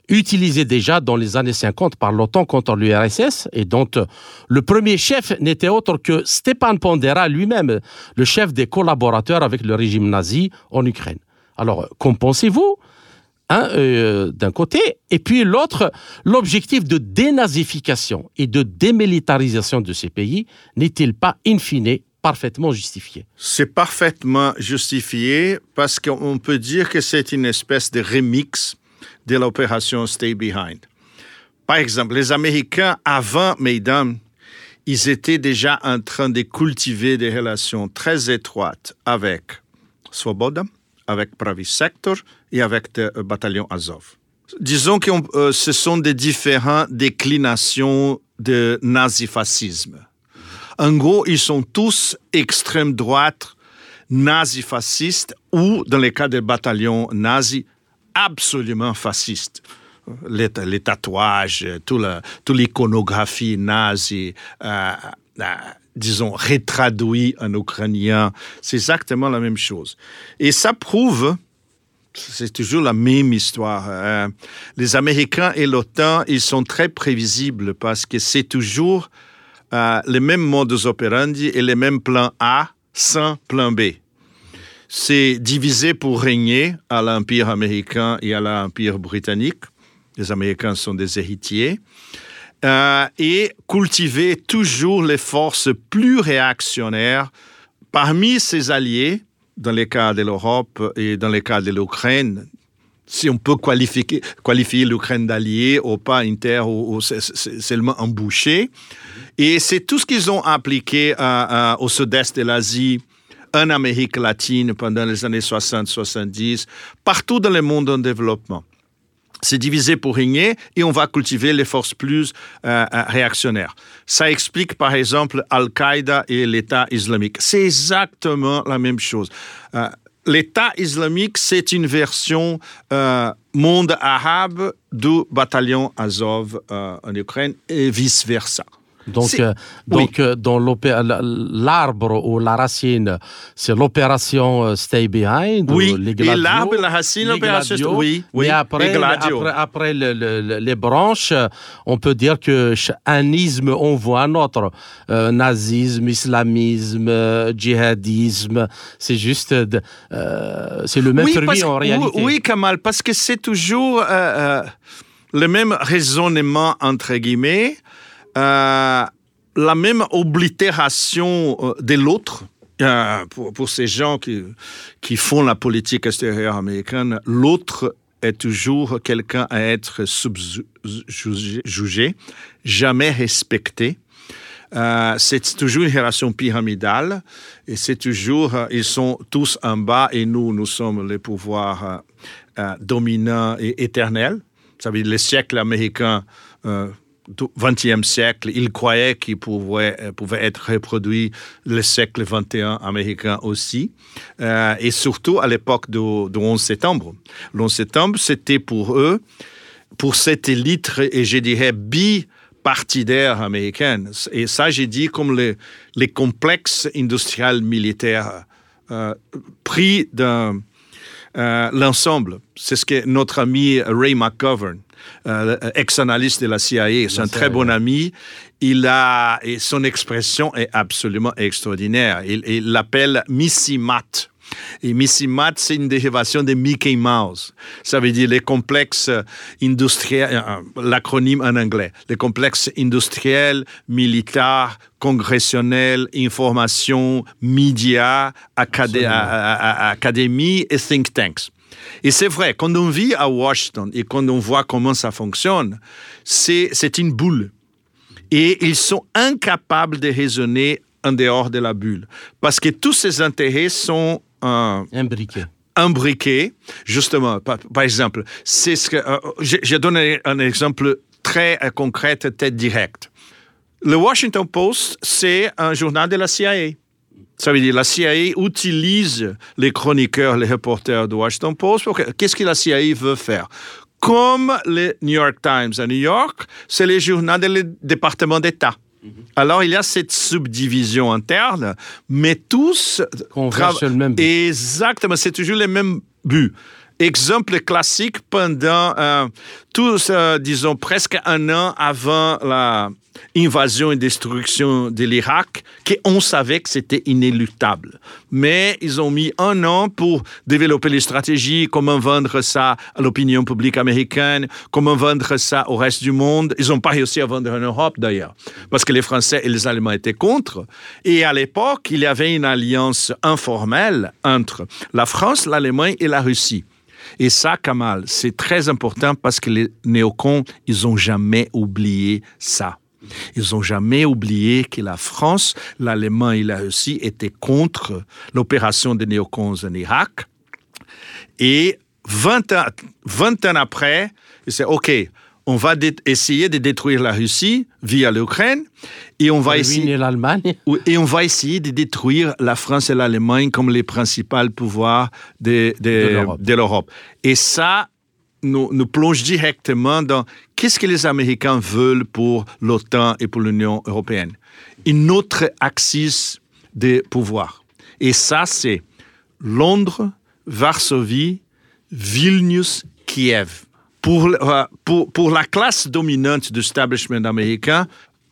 utilisé déjà dans les années 50 par l'OTAN contre l'URSS et dont euh, le premier chef n'était autre que Stepan Pondera lui-même, le chef des collaborateurs avec le régime nazi en Ukraine. Alors, qu'en pensez-vous hein, euh, d'un côté, et puis l'autre, l'objectif de dénazification et de démilitarisation de ces pays n'est-il pas, in fine, parfaitement justifié? C'est parfaitement justifié parce qu'on peut dire que c'est une espèce de remix de l'opération Stay Behind. Par exemple, les Américains, avant Mesdames, ils étaient déjà en train de cultiver des relations très étroites avec Svoboda, avec Pravi Sector et avec le bataillon Azov. Disons que euh, ce sont des différentes déclinations de nazifascisme. En gros, ils sont tous extrême droite, nazifascistes ou, dans le cas des bataillons nazis, absolument fasciste. Les, tatouages, toute l'iconographie nazie, euh, euh, disons, rétraduit en ukrainien, c'est exactement la même chose. Et ça prouve, c'est toujours la même histoire. Hein. les Américains et l'OTAN, ils sont très prévisibles parce que c'est toujours euh, les mêmes modus operandi et les mêmes plans A sans plan B c'est divisé pour régner à l'Empire américain et à l'Empire britannique. Les Américains sont des héritiers. Euh, et cultiver toujours les forces plus réactionnaires parmi ses alliés, dans le cas de l'Europe et dans le cas de l'Ukraine, si on peut qualifier, qualifier l'Ukraine d'allié ou pas inter ou, seulement embouché. Et c'est tout ce qu'ils ont appliqué au sud-est de l'Asie en Amérique latine pendant les années 60-70, partout dans le monde en développement. C'est divisé pour régner et on va cultiver les forces plus euh, euh, réactionnaires. Ça explique par exemple Al-Qaïda et l'État islamique. C'est exactement la même chose. Euh, L'État islamique, c'est une version monde arabe du bataillon Azov en Ukraine et vice-versa. Donc, euh, donc euh, dans l'arbre ou la racine, c'est l'opération euh, Stay Behind. Oui, et l'arbre et la racine, l'opération Oui, oui. après, après, après les branches, on peut dire que un isme, on voit un autre. nazisme, islamisme, djihadisme, c'est juste, c'est le même oui, en réalité. Oui, Kamal, parce que c'est toujours le même raisonnement, entre guillemets. La même oblitération de l'autre. Pour, pour, ces gens qui, qui font la politique extérieure américaine, l'autre est toujours quelqu'un à être subjugé, jamais respecté. Euh, c'est toujours une relation pyramidale et c'est toujours, euh, ils sont tous en bas et nous, nous sommes les pouvoirs euh, dominants et éternels. Ça veut dire les siècles américains du XXe siècle, ils croyaient qu'ils pouvaient, pouvaient être reproduits le siècle XXI américain aussi. et surtout à l'époque du, 11 septembre. Le 11 septembre, c'était pour eux, pour cette élite, et je dirais, bi partidaire américaine. Et ça, j'ai dit comme les, complexes industriels militaires euh, pris dans euh, l'ensemble. C'est ce que notre ami Ray McGovern, euh, ex-analyste de la CIA, c'est un très bon ami. Il a, et son expression est absolument extraordinaire. Il l'appelle Missy Matt et Missy Matt, c'est une dérivation de Mickey Mouse. Ça veut dire les complexes industriels, euh, l'acronyme en anglais, les complexes industriels, militaires, congressionnels, information, médias, académie et think tanks. Et c'est vrai, quand on vit à Washington et quand on voit comment ça fonctionne, c'est une boule. Et ils sont incapables de raisonner en dehors de la bulle. Parce que tous ces intérêts sont un, briquet un briquet, justement, par, exemple, c'est ce que euh, j'ai donné un exemple très euh, concret, très direct. Le Washington Post, c'est un journal de la CIA. Ça veut dire la CIA utilise les chroniqueurs, les reporters de Washington Post. Qu'est-ce que la CIA veut faire? Comme le New York Times à New York, c'est le journal du département d'État. Mhm. Alors, il y a cette subdivision interne, mais tous travaillent sur le même but. Exactement, c'est toujours le même but. Exemple classique pendant euh, tous, euh, disons, presque un an avant la invasion et destruction de l'Irak, qu'on savait que c'était inéluctable. Mais ils ont mis un an pour développer les stratégies, comment vendre ça à l'opinion publique américaine, comment vendre ça au reste du monde. Ils n'ont pas réussi à vendre en Europe d'ailleurs, parce que les Français et les Allemands étaient contre. Et à l'époque, il y avait une alliance informelle entre la France, l'Allemagne et la Russie. Et ça, Kamal, c'est très important parce que les néocons, ils n'ont jamais oublié ça. Ils n'ont jamais oublié que la France, l'Allemagne et la Russie étaient contre l'opération des néocons en Irak. Et 20 ans, 20 ans après, c'est OK, on va essayer de détruire la Russie via l'Ukraine et on va essayer l'Allemagne et on va essayer de détruire la France et l'Allemagne comme les principaux pouvoirs de, de, l'Europe. Et ça nous, nous, plonge directement dans qu'est-ce que les Américains veulent pour l'OTAN et pour l'Union européenne. Une autre axis de pouvoir. Et ça, c'est Londres, Varsovie, Vilnius, Kiev pour, euh, pour, pour la classe dominante du establishment américain,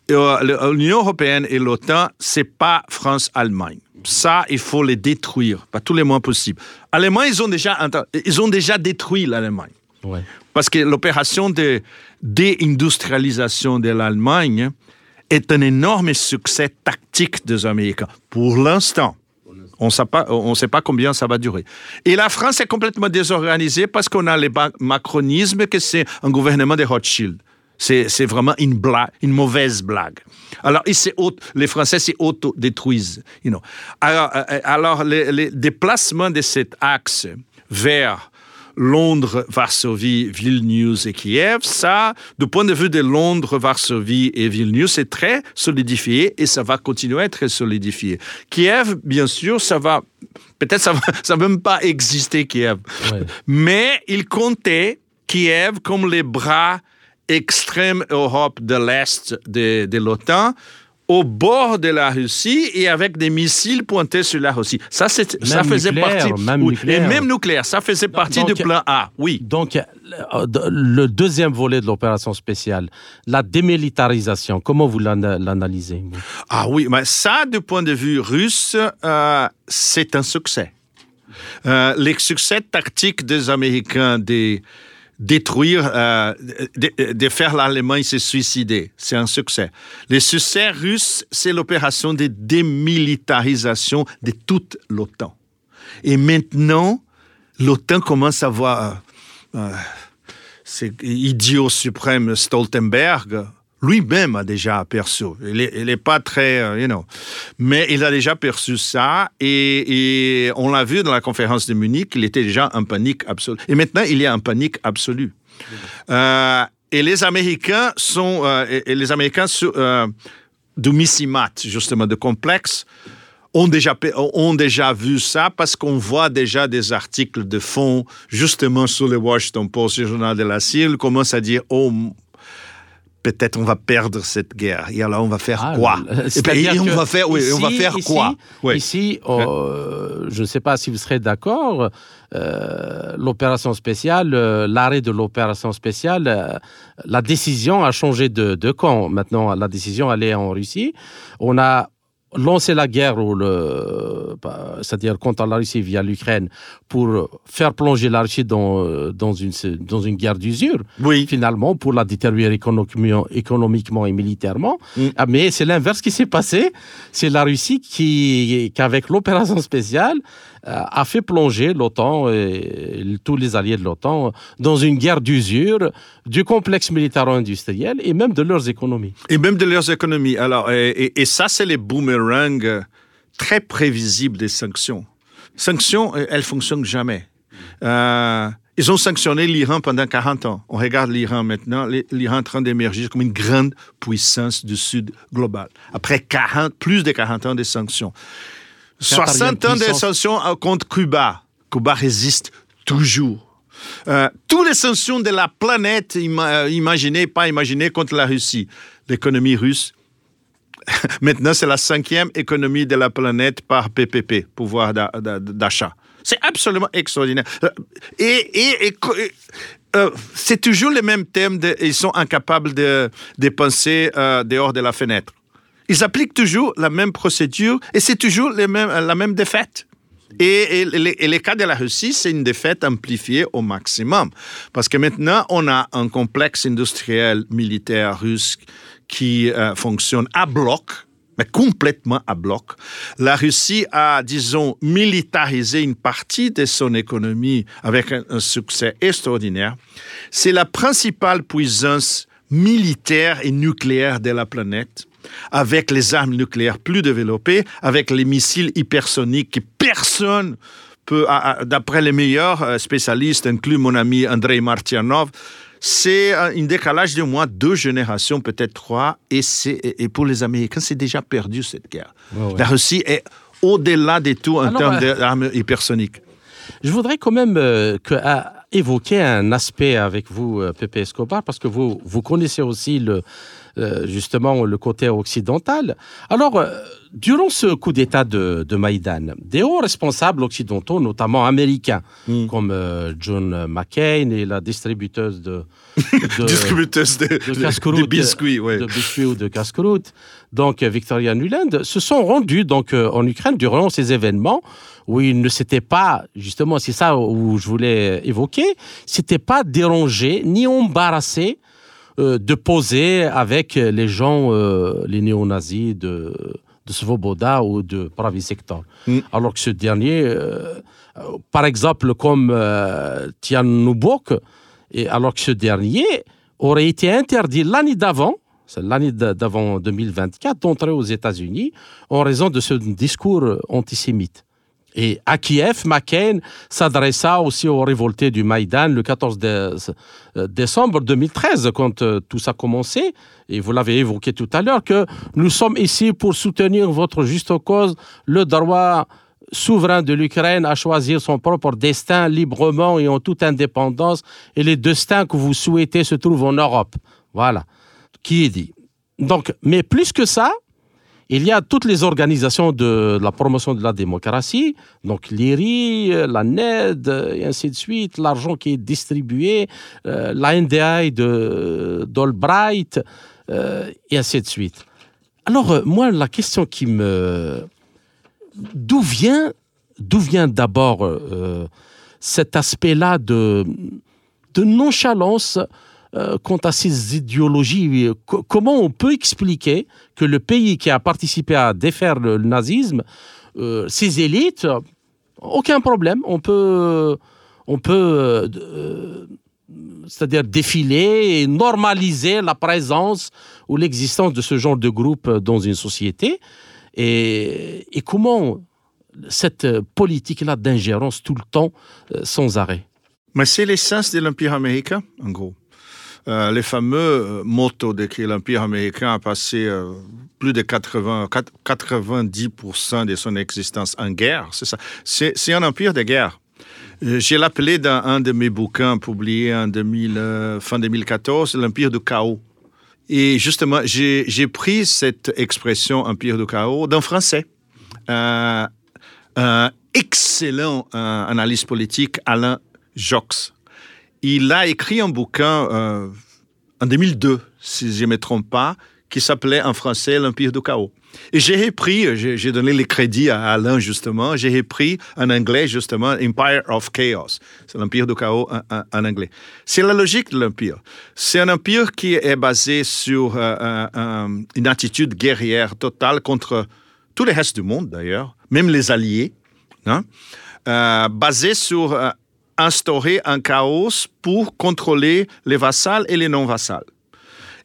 euh, l'Union européenne et l'OTAN, c'est pas France-Allemagne. Ça, il faut les détruire, pas tous les mois possibles. Allemagne, ils ont déjà, ils ont déjà détruit l'Allemagne. Parce que l'opération de déindustrialisation de l'Allemagne est un énorme succès tactique des Américains, pour l'instant. On ne sait pas combien ça va durer. Et la France est complètement désorganisée parce qu'on a le macronisme, que c'est un gouvernement de Rothschild. C'est vraiment une blague, une mauvaise blague. Alors, les Français s'auto-détruisent. You know. Alors, euh, euh, alors les déplacements de cet axe vers Londres, Varsovie, Vilnius et Kiev, ça, du point de vue de Londres, Varsovie et Vilnius, c'est très solidifié et ça va continuer à être solidifié. Kiev, bien sûr, ça va, peut-être ça va, ça va même pas exister, Kiev. Mais il comptait Kiev comme les bras extrêmes Europe de l'Est de, de l'OTAN au bord de la Russie et avec des missiles pointés sur la Russie. Ça, ça faisait partie. Même. Et même nucléaire, ça faisait partie du plan A, oui. Donc, euh, le deuxième volet de l'opération spéciale, la démilitarisation, comment vous l'analysez Ah oui, mais ça, du point de vue russe, euh, c'est un succès. Euh, les succès tactiques des Américains des détruire, euh, de, faire l'Allemagne se suicider. C'est un succès. Le succès russe, c'est l'opération de démilitarisation de toute l'OTAN. Et maintenant, l'OTAN commence à voir euh, euh, c'est idiot suprême Stoltenberg lui-même a déjà aperçu. Il n'est pas très, euh, you know, mais il a déjà perçu ça et, on l'a vu dans la conférence de Munich, il était déjà en panique absolue. Et maintenant, il y a en panique absolue. Euh, et les Américains sont, euh, et, les Américains du missimat, justement, de complexe, ont déjà, ont déjà vu ça parce qu'on voit déjà des articles de fond, justement sur le Washington Post, le journal de la CIL, commence à dire, oh, peut-être on va perdre cette guerre. Et alors on va faire ah, quoi et, on va faire, oui, on va faire quoi Ici, oh, je ne sais pas si vous serez d'accord. Euh, l'opération spéciale, euh, l'arrêt de l'opération spéciale, euh, la décision a changé de, de camp. Maintenant, la décision elle est en Russie. On a lancer la guerre, bah, c'est-à-dire contre la Russie via l'Ukraine, pour faire plonger la Russie dans, dans, une, dans une guerre d'usure, oui. finalement, pour la détériorer économiquement, et militairement. Mm. Ah, mais c'est l'inverse qui s'est passé. C'est la Russie qui, qu'avec l'opération spéciale, a fait plonger l'OTAN et tous les alliés de l'OTAN dans une guerre d'usure du complexe militaro-industriel et même de leurs économies. Et même de leurs économies. Alors, et, ça, c'est les boomerangs très prévisibles des sanctions. Sanctions, elles fonctionnent jamais. Euh, ils ont sanctionné l'Iran pendant 40 ans. On regarde l'Iran maintenant. L'Iran est en train d'émerger comme une grande puissance du Sud global. Après 40, plus de 40 ans de sanctions. 60 ans de sanctions contre Cuba. Cuba résiste toujours. Euh, toutes les sanctions de la planète, euh, imaginez, pas imaginées, contre la Russie. L'économie russe, maintenant, c'est la cinquième économie de la planète par PPP, pouvoir d'achat. C'est absolument extraordinaire. Euh, et, c'est toujours le même thème. ils sont incapables de dépenser dehors de la fenêtre. Ils appliquent toujours la même procédure et c'est toujours la même défaite. Et, et, cas de la Russie, c'est une défaite amplifiée au maximum. Parce que maintenant, on a un complexe industriel militaire russe qui euh, fonctionne à bloc, mais complètement à bloc. La Russie a, disons, militarisé une partie de son économie avec un succès extraordinaire. C'est la principale puissance militaire et nucléaire de la planète avec les armes nucléaires plus développées, avec les missiles hypersoniques que personne peut, d'après les meilleurs euh, spécialistes, inclus mon ami Andrei Martianov, c'est un décalage de moins deux générations, peut-être trois, et, et pour les Américains, c'est déjà perdu cette guerre. La Russie est au-delà de tout en termes euh, d'armes hypersoniques. Je voudrais quand même euh, que, évoquer un aspect avec vous, Pepe Escobar, parce que vous, vous connaissez aussi le, euh, justement le côté occidental. Alors, euh, durant ce coup d'État de, de, Maïdan, des hauts responsables occidentaux, notamment américains, hmm. comme euh, John McCain et la distributeuse de, de, distributeuse de, de, biscuits, de biscuits ou de casse donc Victoria Nuland, se sont rendus donc en Ukraine durant ces événements où ils ne s'étaient pas, justement, c'est ça où je voulais évoquer, s'étaient pas dérangés ni embarrassés euh, de poser avec les gens, euh, les néo-nazis de, de Svoboda ou de Pravi Sector. Mm. Alors que ce dernier, euh, par exemple, comme Tian Nubok, et alors que ce dernier aurait été interdit l'année d'avant, c'est l'année d'avant 2024, d'entrer aux États-Unis en raison de ce discours antisémite. Et à Kiev, McCain s'adressa aussi aux révoltés du Maïdan le 14 euh, décembre 2013, quand euh, tout ça a commencé. Et vous l'avez évoqué tout à l'heure, que nous sommes ici pour soutenir votre juste cause, le droit souverain de l'Ukraine à choisir son propre destin librement et en toute indépendance. Et les destins que vous souhaitez se trouvent en Europe. Voilà. Qui est dit? Donc, mais plus que ça, il y a toutes les organisations de la promotion de la démocratie, donc l'IRI, la NED, et ainsi de suite, l'argent qui est distribué, euh, la NDI d'Albright, euh, et ainsi de suite. Alors, euh, moi, la question qui me... D'où vient, d'où vient d'abord cet aspect-là de nonchalance euh, quant à ces idéologies. comment on peut expliquer que le pays qui a participé à défaire le, nazisme, euh, ses élites, aucun problème, on peut, on peut c'est-à-dire défiler et normaliser la présence ou l'existence de ce genre de groupe dans une société. Et, comment cette politique-là d'ingérence tout le temps, euh, sans arrêt? Mais c'est l'essence de l'Empire américain, en gros. Euh, les fameux euh, motos de que l'Empire américain a passé plus de 80, 90% de son existence en guerre, c'est ça. C'est un empire de guerre. J'ai l'appelé dans un de mes bouquins publiés en 2000, fin 2014 l'Empire du chaos. Et justement, j'ai pris cette expression empire du chaos dans français. Euh, un excellent euh, analyste politique, Alain Jox. Il a écrit un bouquin euh, en 2002, si je ne me trompe pas, qui s'appelait en français L'Empire du Chaos. Et j'ai repris, j'ai donné les crédits à Alain justement, j'ai repris en anglais justement Empire of Chaos. C'est l'Empire du Chaos en, anglais. C'est la logique de l'Empire. C'est un empire qui est basé sur euh, une attitude guerrière totale contre tous les restes du monde d'ailleurs, même les alliés, hein, euh, basé sur euh, instaurer un chaos pour contrôler les vassals et les non-vassals.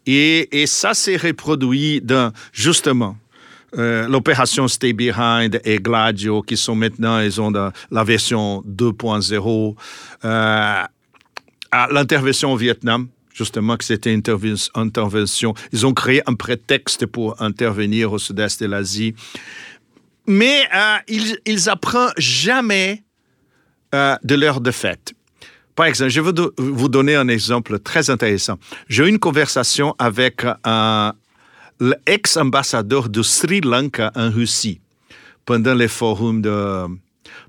Et, et, ça s'est reproduit dans, justement, euh, l'opération Stay Behind et Gladio, qui sont maintenant, ils ont la version 2.0, euh, l'intervention au Vietnam, justement, que c'était intervention. Ils ont créé un prétexte pour intervenir au sud-est de l'Asie. Mais euh, ils, ils apprennent jamais euh, de leur défaite. Par exemple, je vais vous donner un exemple très intéressant. J'ai eu une conversation avec un l'ex-ambassadeur de Sri Lanka en Russie pendant les forums de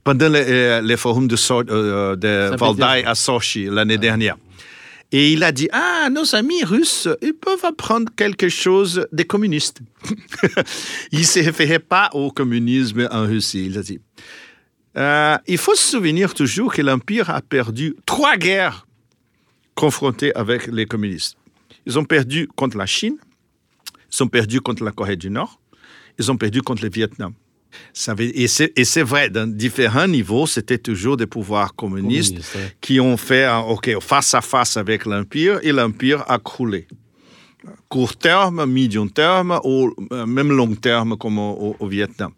pendant les, euh, forums de, euh, de Valdai à Sochi l'année dernière. Et il a dit, ah, nos amis russes, ils peuvent apprendre quelque chose des communistes. il ne se référait pas au communisme en Russie. Il a dit, euh, il faut se souvenir toujours que l'Empire a perdu trois guerres confrontées avec les communistes. Ils ont perdu contre la Chine, ils ont perdu contre la Corée du Nord, ils ont perdu contre le Vietnam. Ça et c'est vrai, dans différents niveaux, c'était toujours des pouvoirs communistes qui ont fait face à face avec l'Empire et l'Empire a croulé. Court terme, medium terme ou euh, même long terme comme au, Vietnam.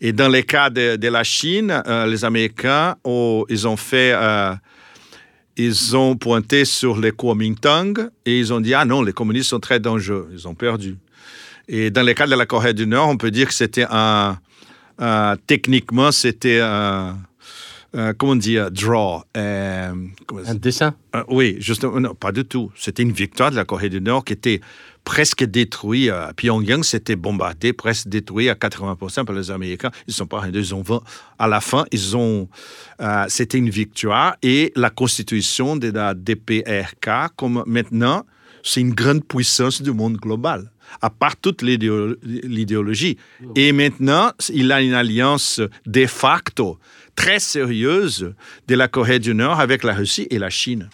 Et dans le cas de, la Chine, euh, les Américains, oh, ils ont fait, euh, ils ont pointé sur les Kuomintang et ils ont dit ah non, les communistes sont très dangereux, ils ont perdu. Et dans le cas de la Corée du Nord, on peut dire que c'était un techniquement, c'était un, comment dire, draw. Euh, un dessin euh, Oui, justement, non, pas du tout. C'était une victoire de la Corée du Nord qui était presque détruite. Pyongyang s'était bombardé, presque détruit à 80% par les Américains. Ils sont pas ils ont à la fin, ils ont, c'était une victoire et la constitution de la DPRK, comme maintenant, c'est une grande puissance du monde global à part toute l'idéologie. Et maintenant, il a une alliance de facto très sérieuse de la Corée du Nord avec la Russie et la Chine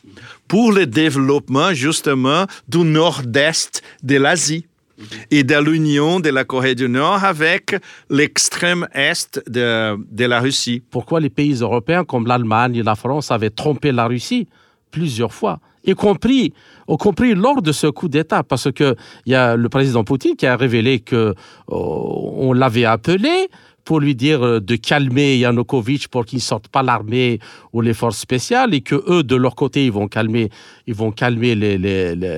pour le développement justement du nord-est de l'Asie et de l'union de la Corée du Nord avec l'extrême est de, la Russie. Pourquoi les pays européens comme l'Allemagne et la France avaient trompé la Russie plusieurs fois y compris, y compris lors de ce coup d'État, parce qu'il y a le président Poutine qui a révélé que euh, on l'avait appelé pour lui dire euh, de calmer Yanukovych pour qu'il ne sorte pas l'armée ou les forces spéciales et que eux de leur côté ils vont calmer ils vont calmer les les, les,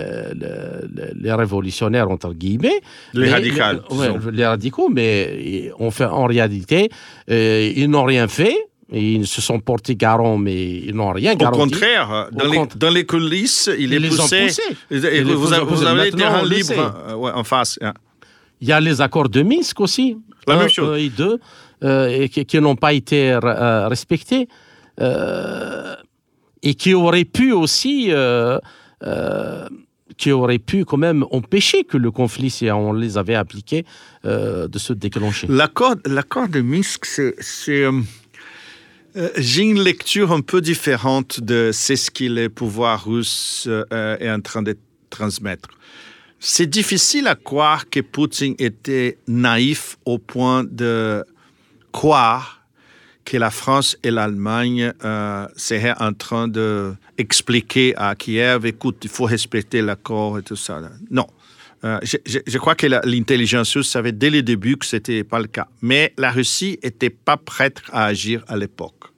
les, révolutionnaires entre guillemets les radicaux les radicaux mais on fait en réalité euh, ils n'ont rien fait ils se sont portés garants, mais ils n'ont rien garanti. Au contraire, dans, les, dans les, coulisses, il est poussé. Et vous, vous, avez, été terrain libre euh, en face. Hein. Il y a les accords de Minsk aussi. La même chose. et deux, euh, qui, n'ont pas été euh, respectés. et qui auraient pu aussi qui auraient pu quand même empêcher que le conflit, si on les avait appliqués, de se déclencher. L'accord de Minsk, c'est Euh, j'ai une lecture un peu différente de ce que le pouvoir russe euh, est en train de transmettre. C'est difficile à croire que Poutine était naïf au point de croire que la France et l'Allemagne euh, seraient en train d'expliquer à Kiev, écoute, il faut respecter l'accord et tout ça. Non. Euh, je, je, crois que l'intelligence russe savait dès le début que ce n'était pas le cas. Mais la Russie n'était pas prête à agir à l'époque.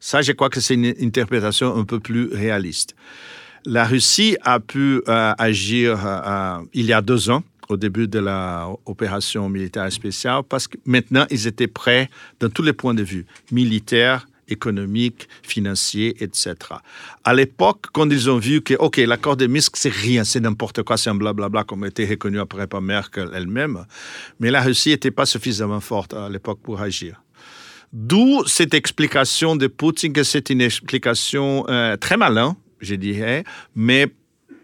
Ça, je crois que c'est une interprétation un peu plus réaliste. La Russie a pu euh, agir euh, il y a deux ans, au début de l'opération militaire spéciale, parce que maintenant, ils étaient prêts dans tous les points de vue, militaires, économiques, financiers, etc. À l'époque, quand ils ont vu que, OK, l'accord de Minsk, c'est rien, c'est n'importe quoi, c'est un blablabla, comme était reconnu après par Merkel elle-même, mais la Russie n'était pas suffisamment forte à l'époque pour agir. D'où cette explication de Poutine, que c'est une explication euh, très malin, je dirais, mais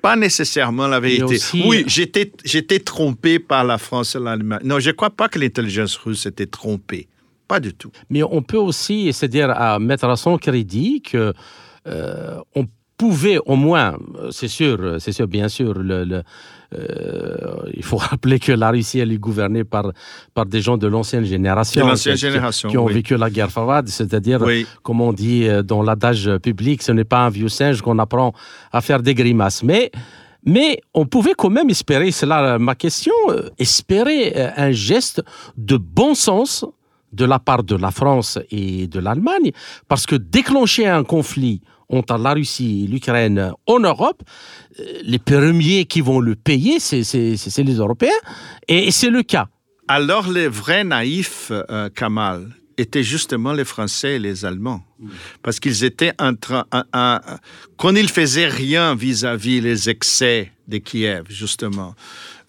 pas nécessairement la vérité. Oui, j'étais, j'étais trompé par la France et l'Allemagne. Non, je ne crois pas que l'intelligence russe était trompée. Pas du tout. Mais on peut aussi, c'est-à-dire à mettre à son crédit que euh, on pouvait au moins, c'est sûr, c'est sûr, bien sûr, le, euh, il faut rappeler que la Russie, elle est gouvernée par, par des gens de l'ancienne génération. L'ancienne génération. Qui, ont vécu la guerre froide, c'est-à-dire, comme on dit euh, dans l'adage public, ce n'est pas un vieux singe qu'on apprend à faire des grimaces. Mais. Mais on pouvait quand même espérer, c'est là ma question, euh, espérer un geste de bon sens de la part de la France et de l'Allemagne, parce que déclencher un conflit entre la Russie et l'Ukraine en Europe, euh, les premiers qui vont le payer, c'est les Européens. Et c'est le cas. Alors les vrais naïfs, euh, Kamal, étaient justement les Français et les Allemands. Parce qu'ils étaient en train... quand ils faisaient rien vis-à-vis les excès de Kiev, justement,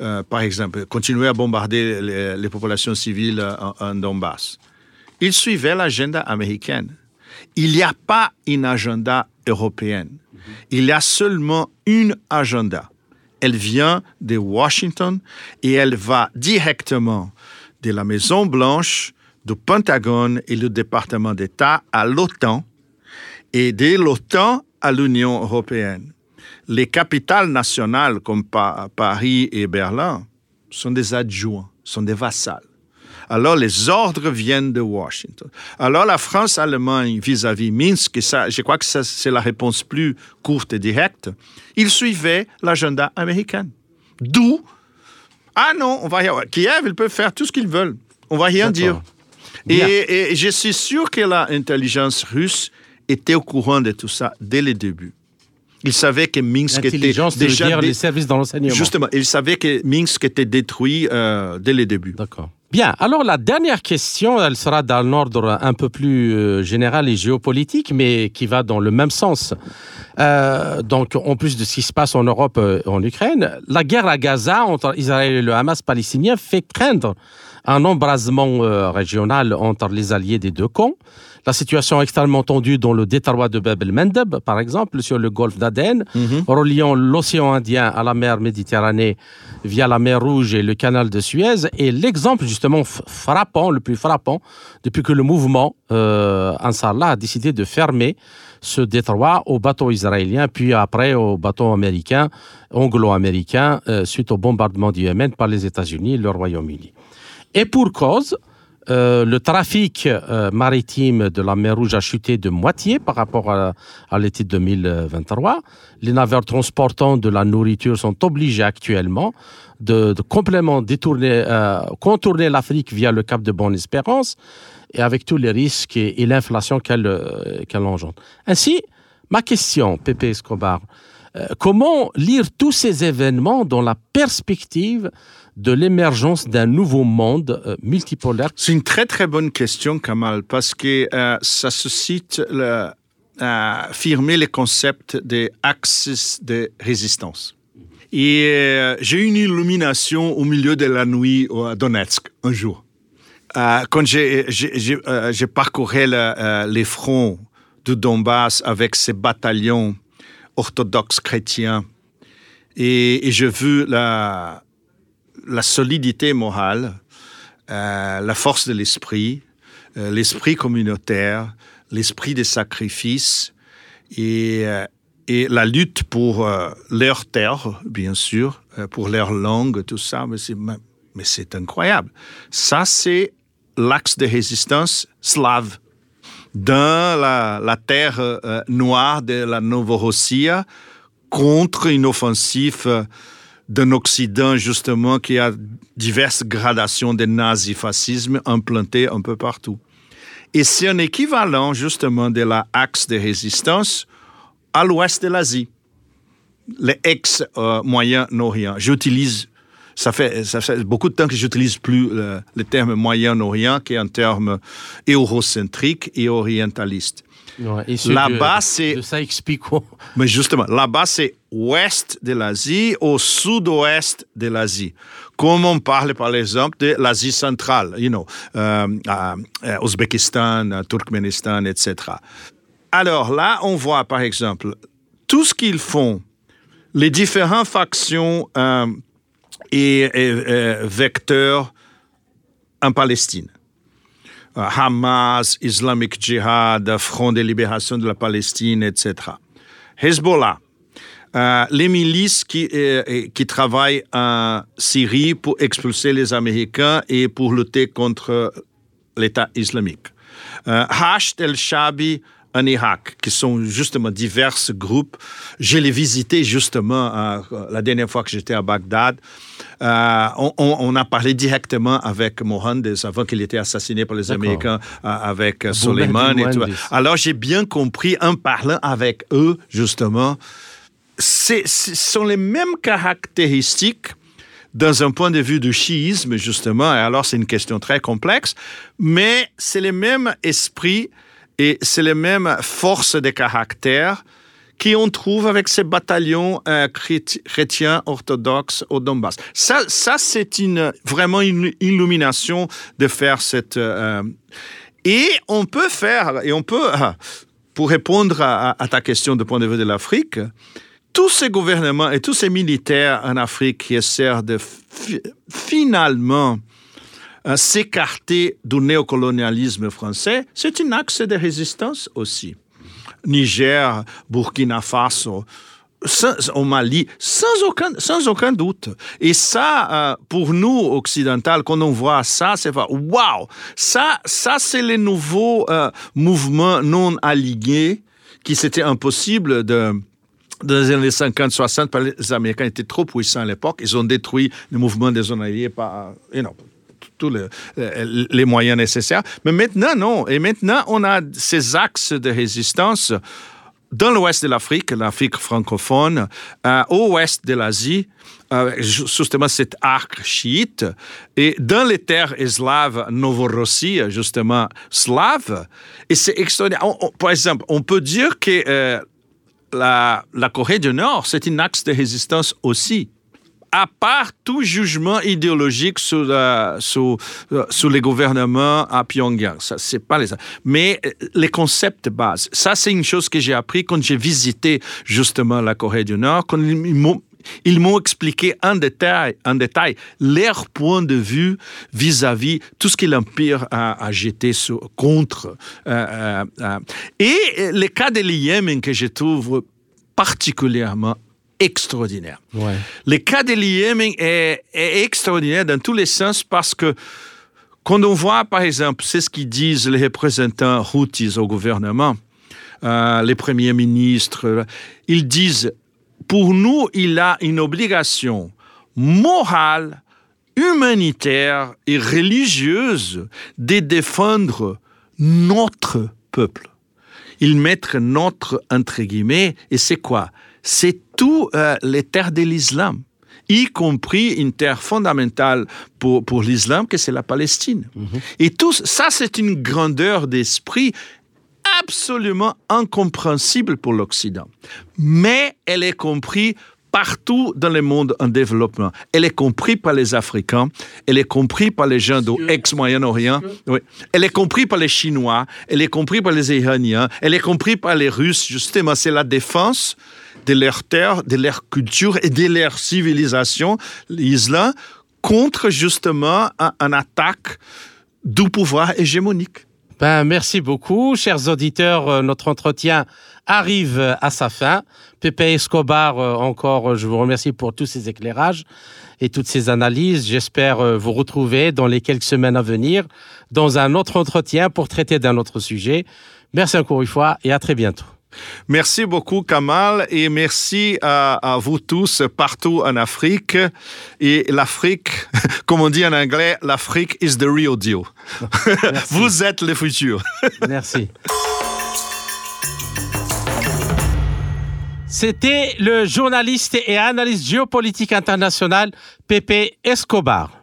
euh, par exemple, continuer à bombarder les, populations civiles en, en Donbass, ils suivaient l'agenda américaine. Il n'y a pas un agenda européenne. Il y a seulement une agenda. Elle vient de Washington et elle va directement de la Maison Blanche, du Pentagone et du département d'État à l'OTAN et de l'OTAN à l'Union européenne. Les capitales nationales comme Paris et Berlin sont des adjoints, sont des vassals. Alors les ordres viennent de Washington. Alors la France-Allemagne vis-à-vis Minsk, et ça, je crois que c'est la réponse plus courte et directe, ils suivaient l'agenda américain. D'où, ah non, on va. Kiev, ils peuvent faire tout ce qu'ils veulent. On va rien dire. Et, et, je suis sûr que l'intelligence russe était au courant de tout ça dès le début. Il savait que Minsk était déjà dire les services dans l'enseignement. Justement, il savait que Minsk était détruit euh, dès le début. D'accord. Bien, alors la dernière question, elle sera dans l'ordre un peu plus euh, général et géopolitique, mais qui va dans le même sens. Euh, donc, en plus de ce qui se passe en Europe, euh, en Ukraine, la guerre à Gaza entre Israël et le Hamas palestinien fait craindre un embrasement régional entre les alliés des deux camps. La situation extrêmement tendue dans le détroit de Bab el-Mandeb, par exemple, sur le golfe d'Aden, mhm. reliant l'océan Indien à la mer Méditerranée via la mer Rouge et le canal de Suez, est l'exemple justement frappant, le plus frappant, depuis que le mouvement euh, Ansarallah a décidé de fermer ce détroit aux bateaux israéliens, puis après aux bateaux américains, anglo-américains, euh, suite au bombardement du Yémen par les États-Unis et le Royaume-Uni. Et pour cause, euh, le trafic euh, maritime de la mer Rouge a chuté de moitié par rapport à, l'été 2023. Les navires transportant de la nourriture sont obligés actuellement de, complètement détourner, euh, contourner l'Afrique via le cap de Bonne-Espérance et avec tous les risques et, l'inflation qu'elle engendre. Ainsi, ma question, Pepe Escobar, comment lire tous ces événements dans la perspective de l'émergence d'un nouveau monde euh, multipolaire C'est une très très bonne question, Kamal, parce que euh, ça suscite le, affirmer le concept des axes de résistance. Et euh, j'ai eu une illumination au milieu de la nuit à Donetsk un jour. quand j'ai parcouru les fronts du Donbass avec ces bataillons orthodoxes chrétiens et j'ai vu la, la solidité morale, euh, la force de l'esprit, euh, l'esprit communautaire, l'esprit des sacrifices et, et la lutte pour leur terre, bien sûr, pour leur langue, tout ça. Mais c'est incroyable. Ça, c'est l'axe de résistance slave dans la, la terre euh, noire de la Novorossia contre une offensive euh, d'un Occident justement qui a diverses gradations de nazifascisme implantées un peu partout. Et c'est un équivalent justement de l'axe de résistance à l'ouest de l'Asie, l'ex-Moyen-Orient. J'utilise ça fait, ça fait beaucoup de temps que j'utilise plus le, terme Moyen-Orient qui est un terme eurocentrique et orientaliste. Là-bas, c'est. Ça explique quoi Mais justement, là-bas, c'est ouest de l'Asie au sud-ouest de l'Asie. Comme on parle, par exemple, de l'Asie centrale, you know, euh, euh, Ouzbékistan, Turkménistan, etc. Alors là, on voit, par exemple, tout ce qu'ils font, les différentes factions. Euh, et, euh, vecteurs en Palestine. Euh, Hamas, Islamic Jihad, Front de libération de la Palestine, etc. Hezbollah, euh, les milices qui, qui travaillent en Syrie pour expulser les Américains et pour lutter contre l'État islamique. Euh, Hasht el-Shabi en Irak, qui sont justement divers groupes. Je les visitais justement la dernière fois que j'étais à Bagdad. Euh, on, a parlé directement avec Mohandes avant qu'il était assassiné par les Américains, euh, avec Soleiman et tout. Alors j'ai bien compris en parlant avec eux, justement, ce sont les mêmes caractéristiques dans un point de vue du chiisme, justement, et alors c'est une question très complexe, mais c'est le même esprit et c'est les mêmes forces de caractère qu'on trouve avec ces bataillons euh, chrétiens orthodoxes au Donbass. Ça, ça c'est une, vraiment une illumination de faire cette... Euh, et on peut faire, et on peut, euh, pour répondre à, ta question du point de vue de l'Afrique, tous ces gouvernements et tous ces militaires en Afrique qui essaient de finalement s'écarter du néocolonialisme français, c'est un axe de résistance aussi. Niger, Burkina Faso, au Mali, sans aucun, sans aucun doute. Et ça, euh, pour nous, occidentaux, quand on voit ça, c'est waouh! Ça, ça c'est les nouveaux euh, mouvements non alignés qui c'était impossible de, dans les années 50-60, les Américains étaient trop puissants à l'époque. Ils ont détruit le mouvement des zones alliées par, you know, tous les, moyens nécessaires. Mais maintenant, non. Et maintenant, on a ces axes de résistance dans l'ouest de l'Afrique, l'Afrique francophone, euh, au ouest de l'Asie, euh, justement cet arc chiite, et dans les terres slaves, Novorossie, justement slave. Et c'est extraordinaire. par exemple, on peut dire que euh, la Corée du Nord, c'est un axe de résistance aussi à part tout jugement idéologique sur, euh, sur, euh, les gouvernements à Pyongyang. Ça, c'est pas les... Mais euh, les concepts de base, ça, c'est une chose que j'ai appris quand j'ai visité justement la Corée du Nord, quand ils m'ont expliqué en détail, en détail leur point de vue vis-à-vis tout ce que l'Empire a, jeté contre. et le cas de Yémen que je trouve particulièrement extraordinaire. Le cas de l'Yémen est, extraordinaire dans tous les sens parce que quand on voit, par exemple, c'est ce qu'ils disent les représentants Houthis au gouvernement, euh, les premiers ministres, ils disent, pour nous, il a une obligation morale, humanitaire et religieuse de défendre notre peuple. Ils mettent notre entre guillemets, et c'est quoi? C'est tout euh, les terres de l'islam y compris une terre fondamentale pour, pour l'islam, que c'est la Palestine. Mhm. Et tout ça, c'est une grandeur d'esprit absolument incompréhensible pour l'Occident. Mais elle est comprise partout dans le monde en développement. Elle est comprise par les Africains, elle est comprise par les gens de l'ex-Moyen-Orient, oui. elle est comprise par les Chinois, elle est comprise par les Iraniens, elle est comprise par les Russes. Justement, c'est la défense de leur terre, de leur culture et de leur civilisation, l'islam, contre justement une attaque du pouvoir hégémonique. Ben, merci beaucoup, chers auditeurs. Euh, notre entretien arrive à sa fin. Pepe Escobar, euh, encore, je vous remercie pour tous ces éclairages et toutes ces analyses. J'espère vous retrouver dans les quelques semaines à venir dans un autre entretien pour traiter d'un autre sujet. Merci encore une fois et à très bientôt. Merci beaucoup, Kamal, et merci à, vous tous partout en Afrique. Et l'Afrique, comme on dit en anglais, l'Afrique is the real deal. vous êtes le futur. merci. C'était le journaliste et analyste géopolitique international Pepe Escobar.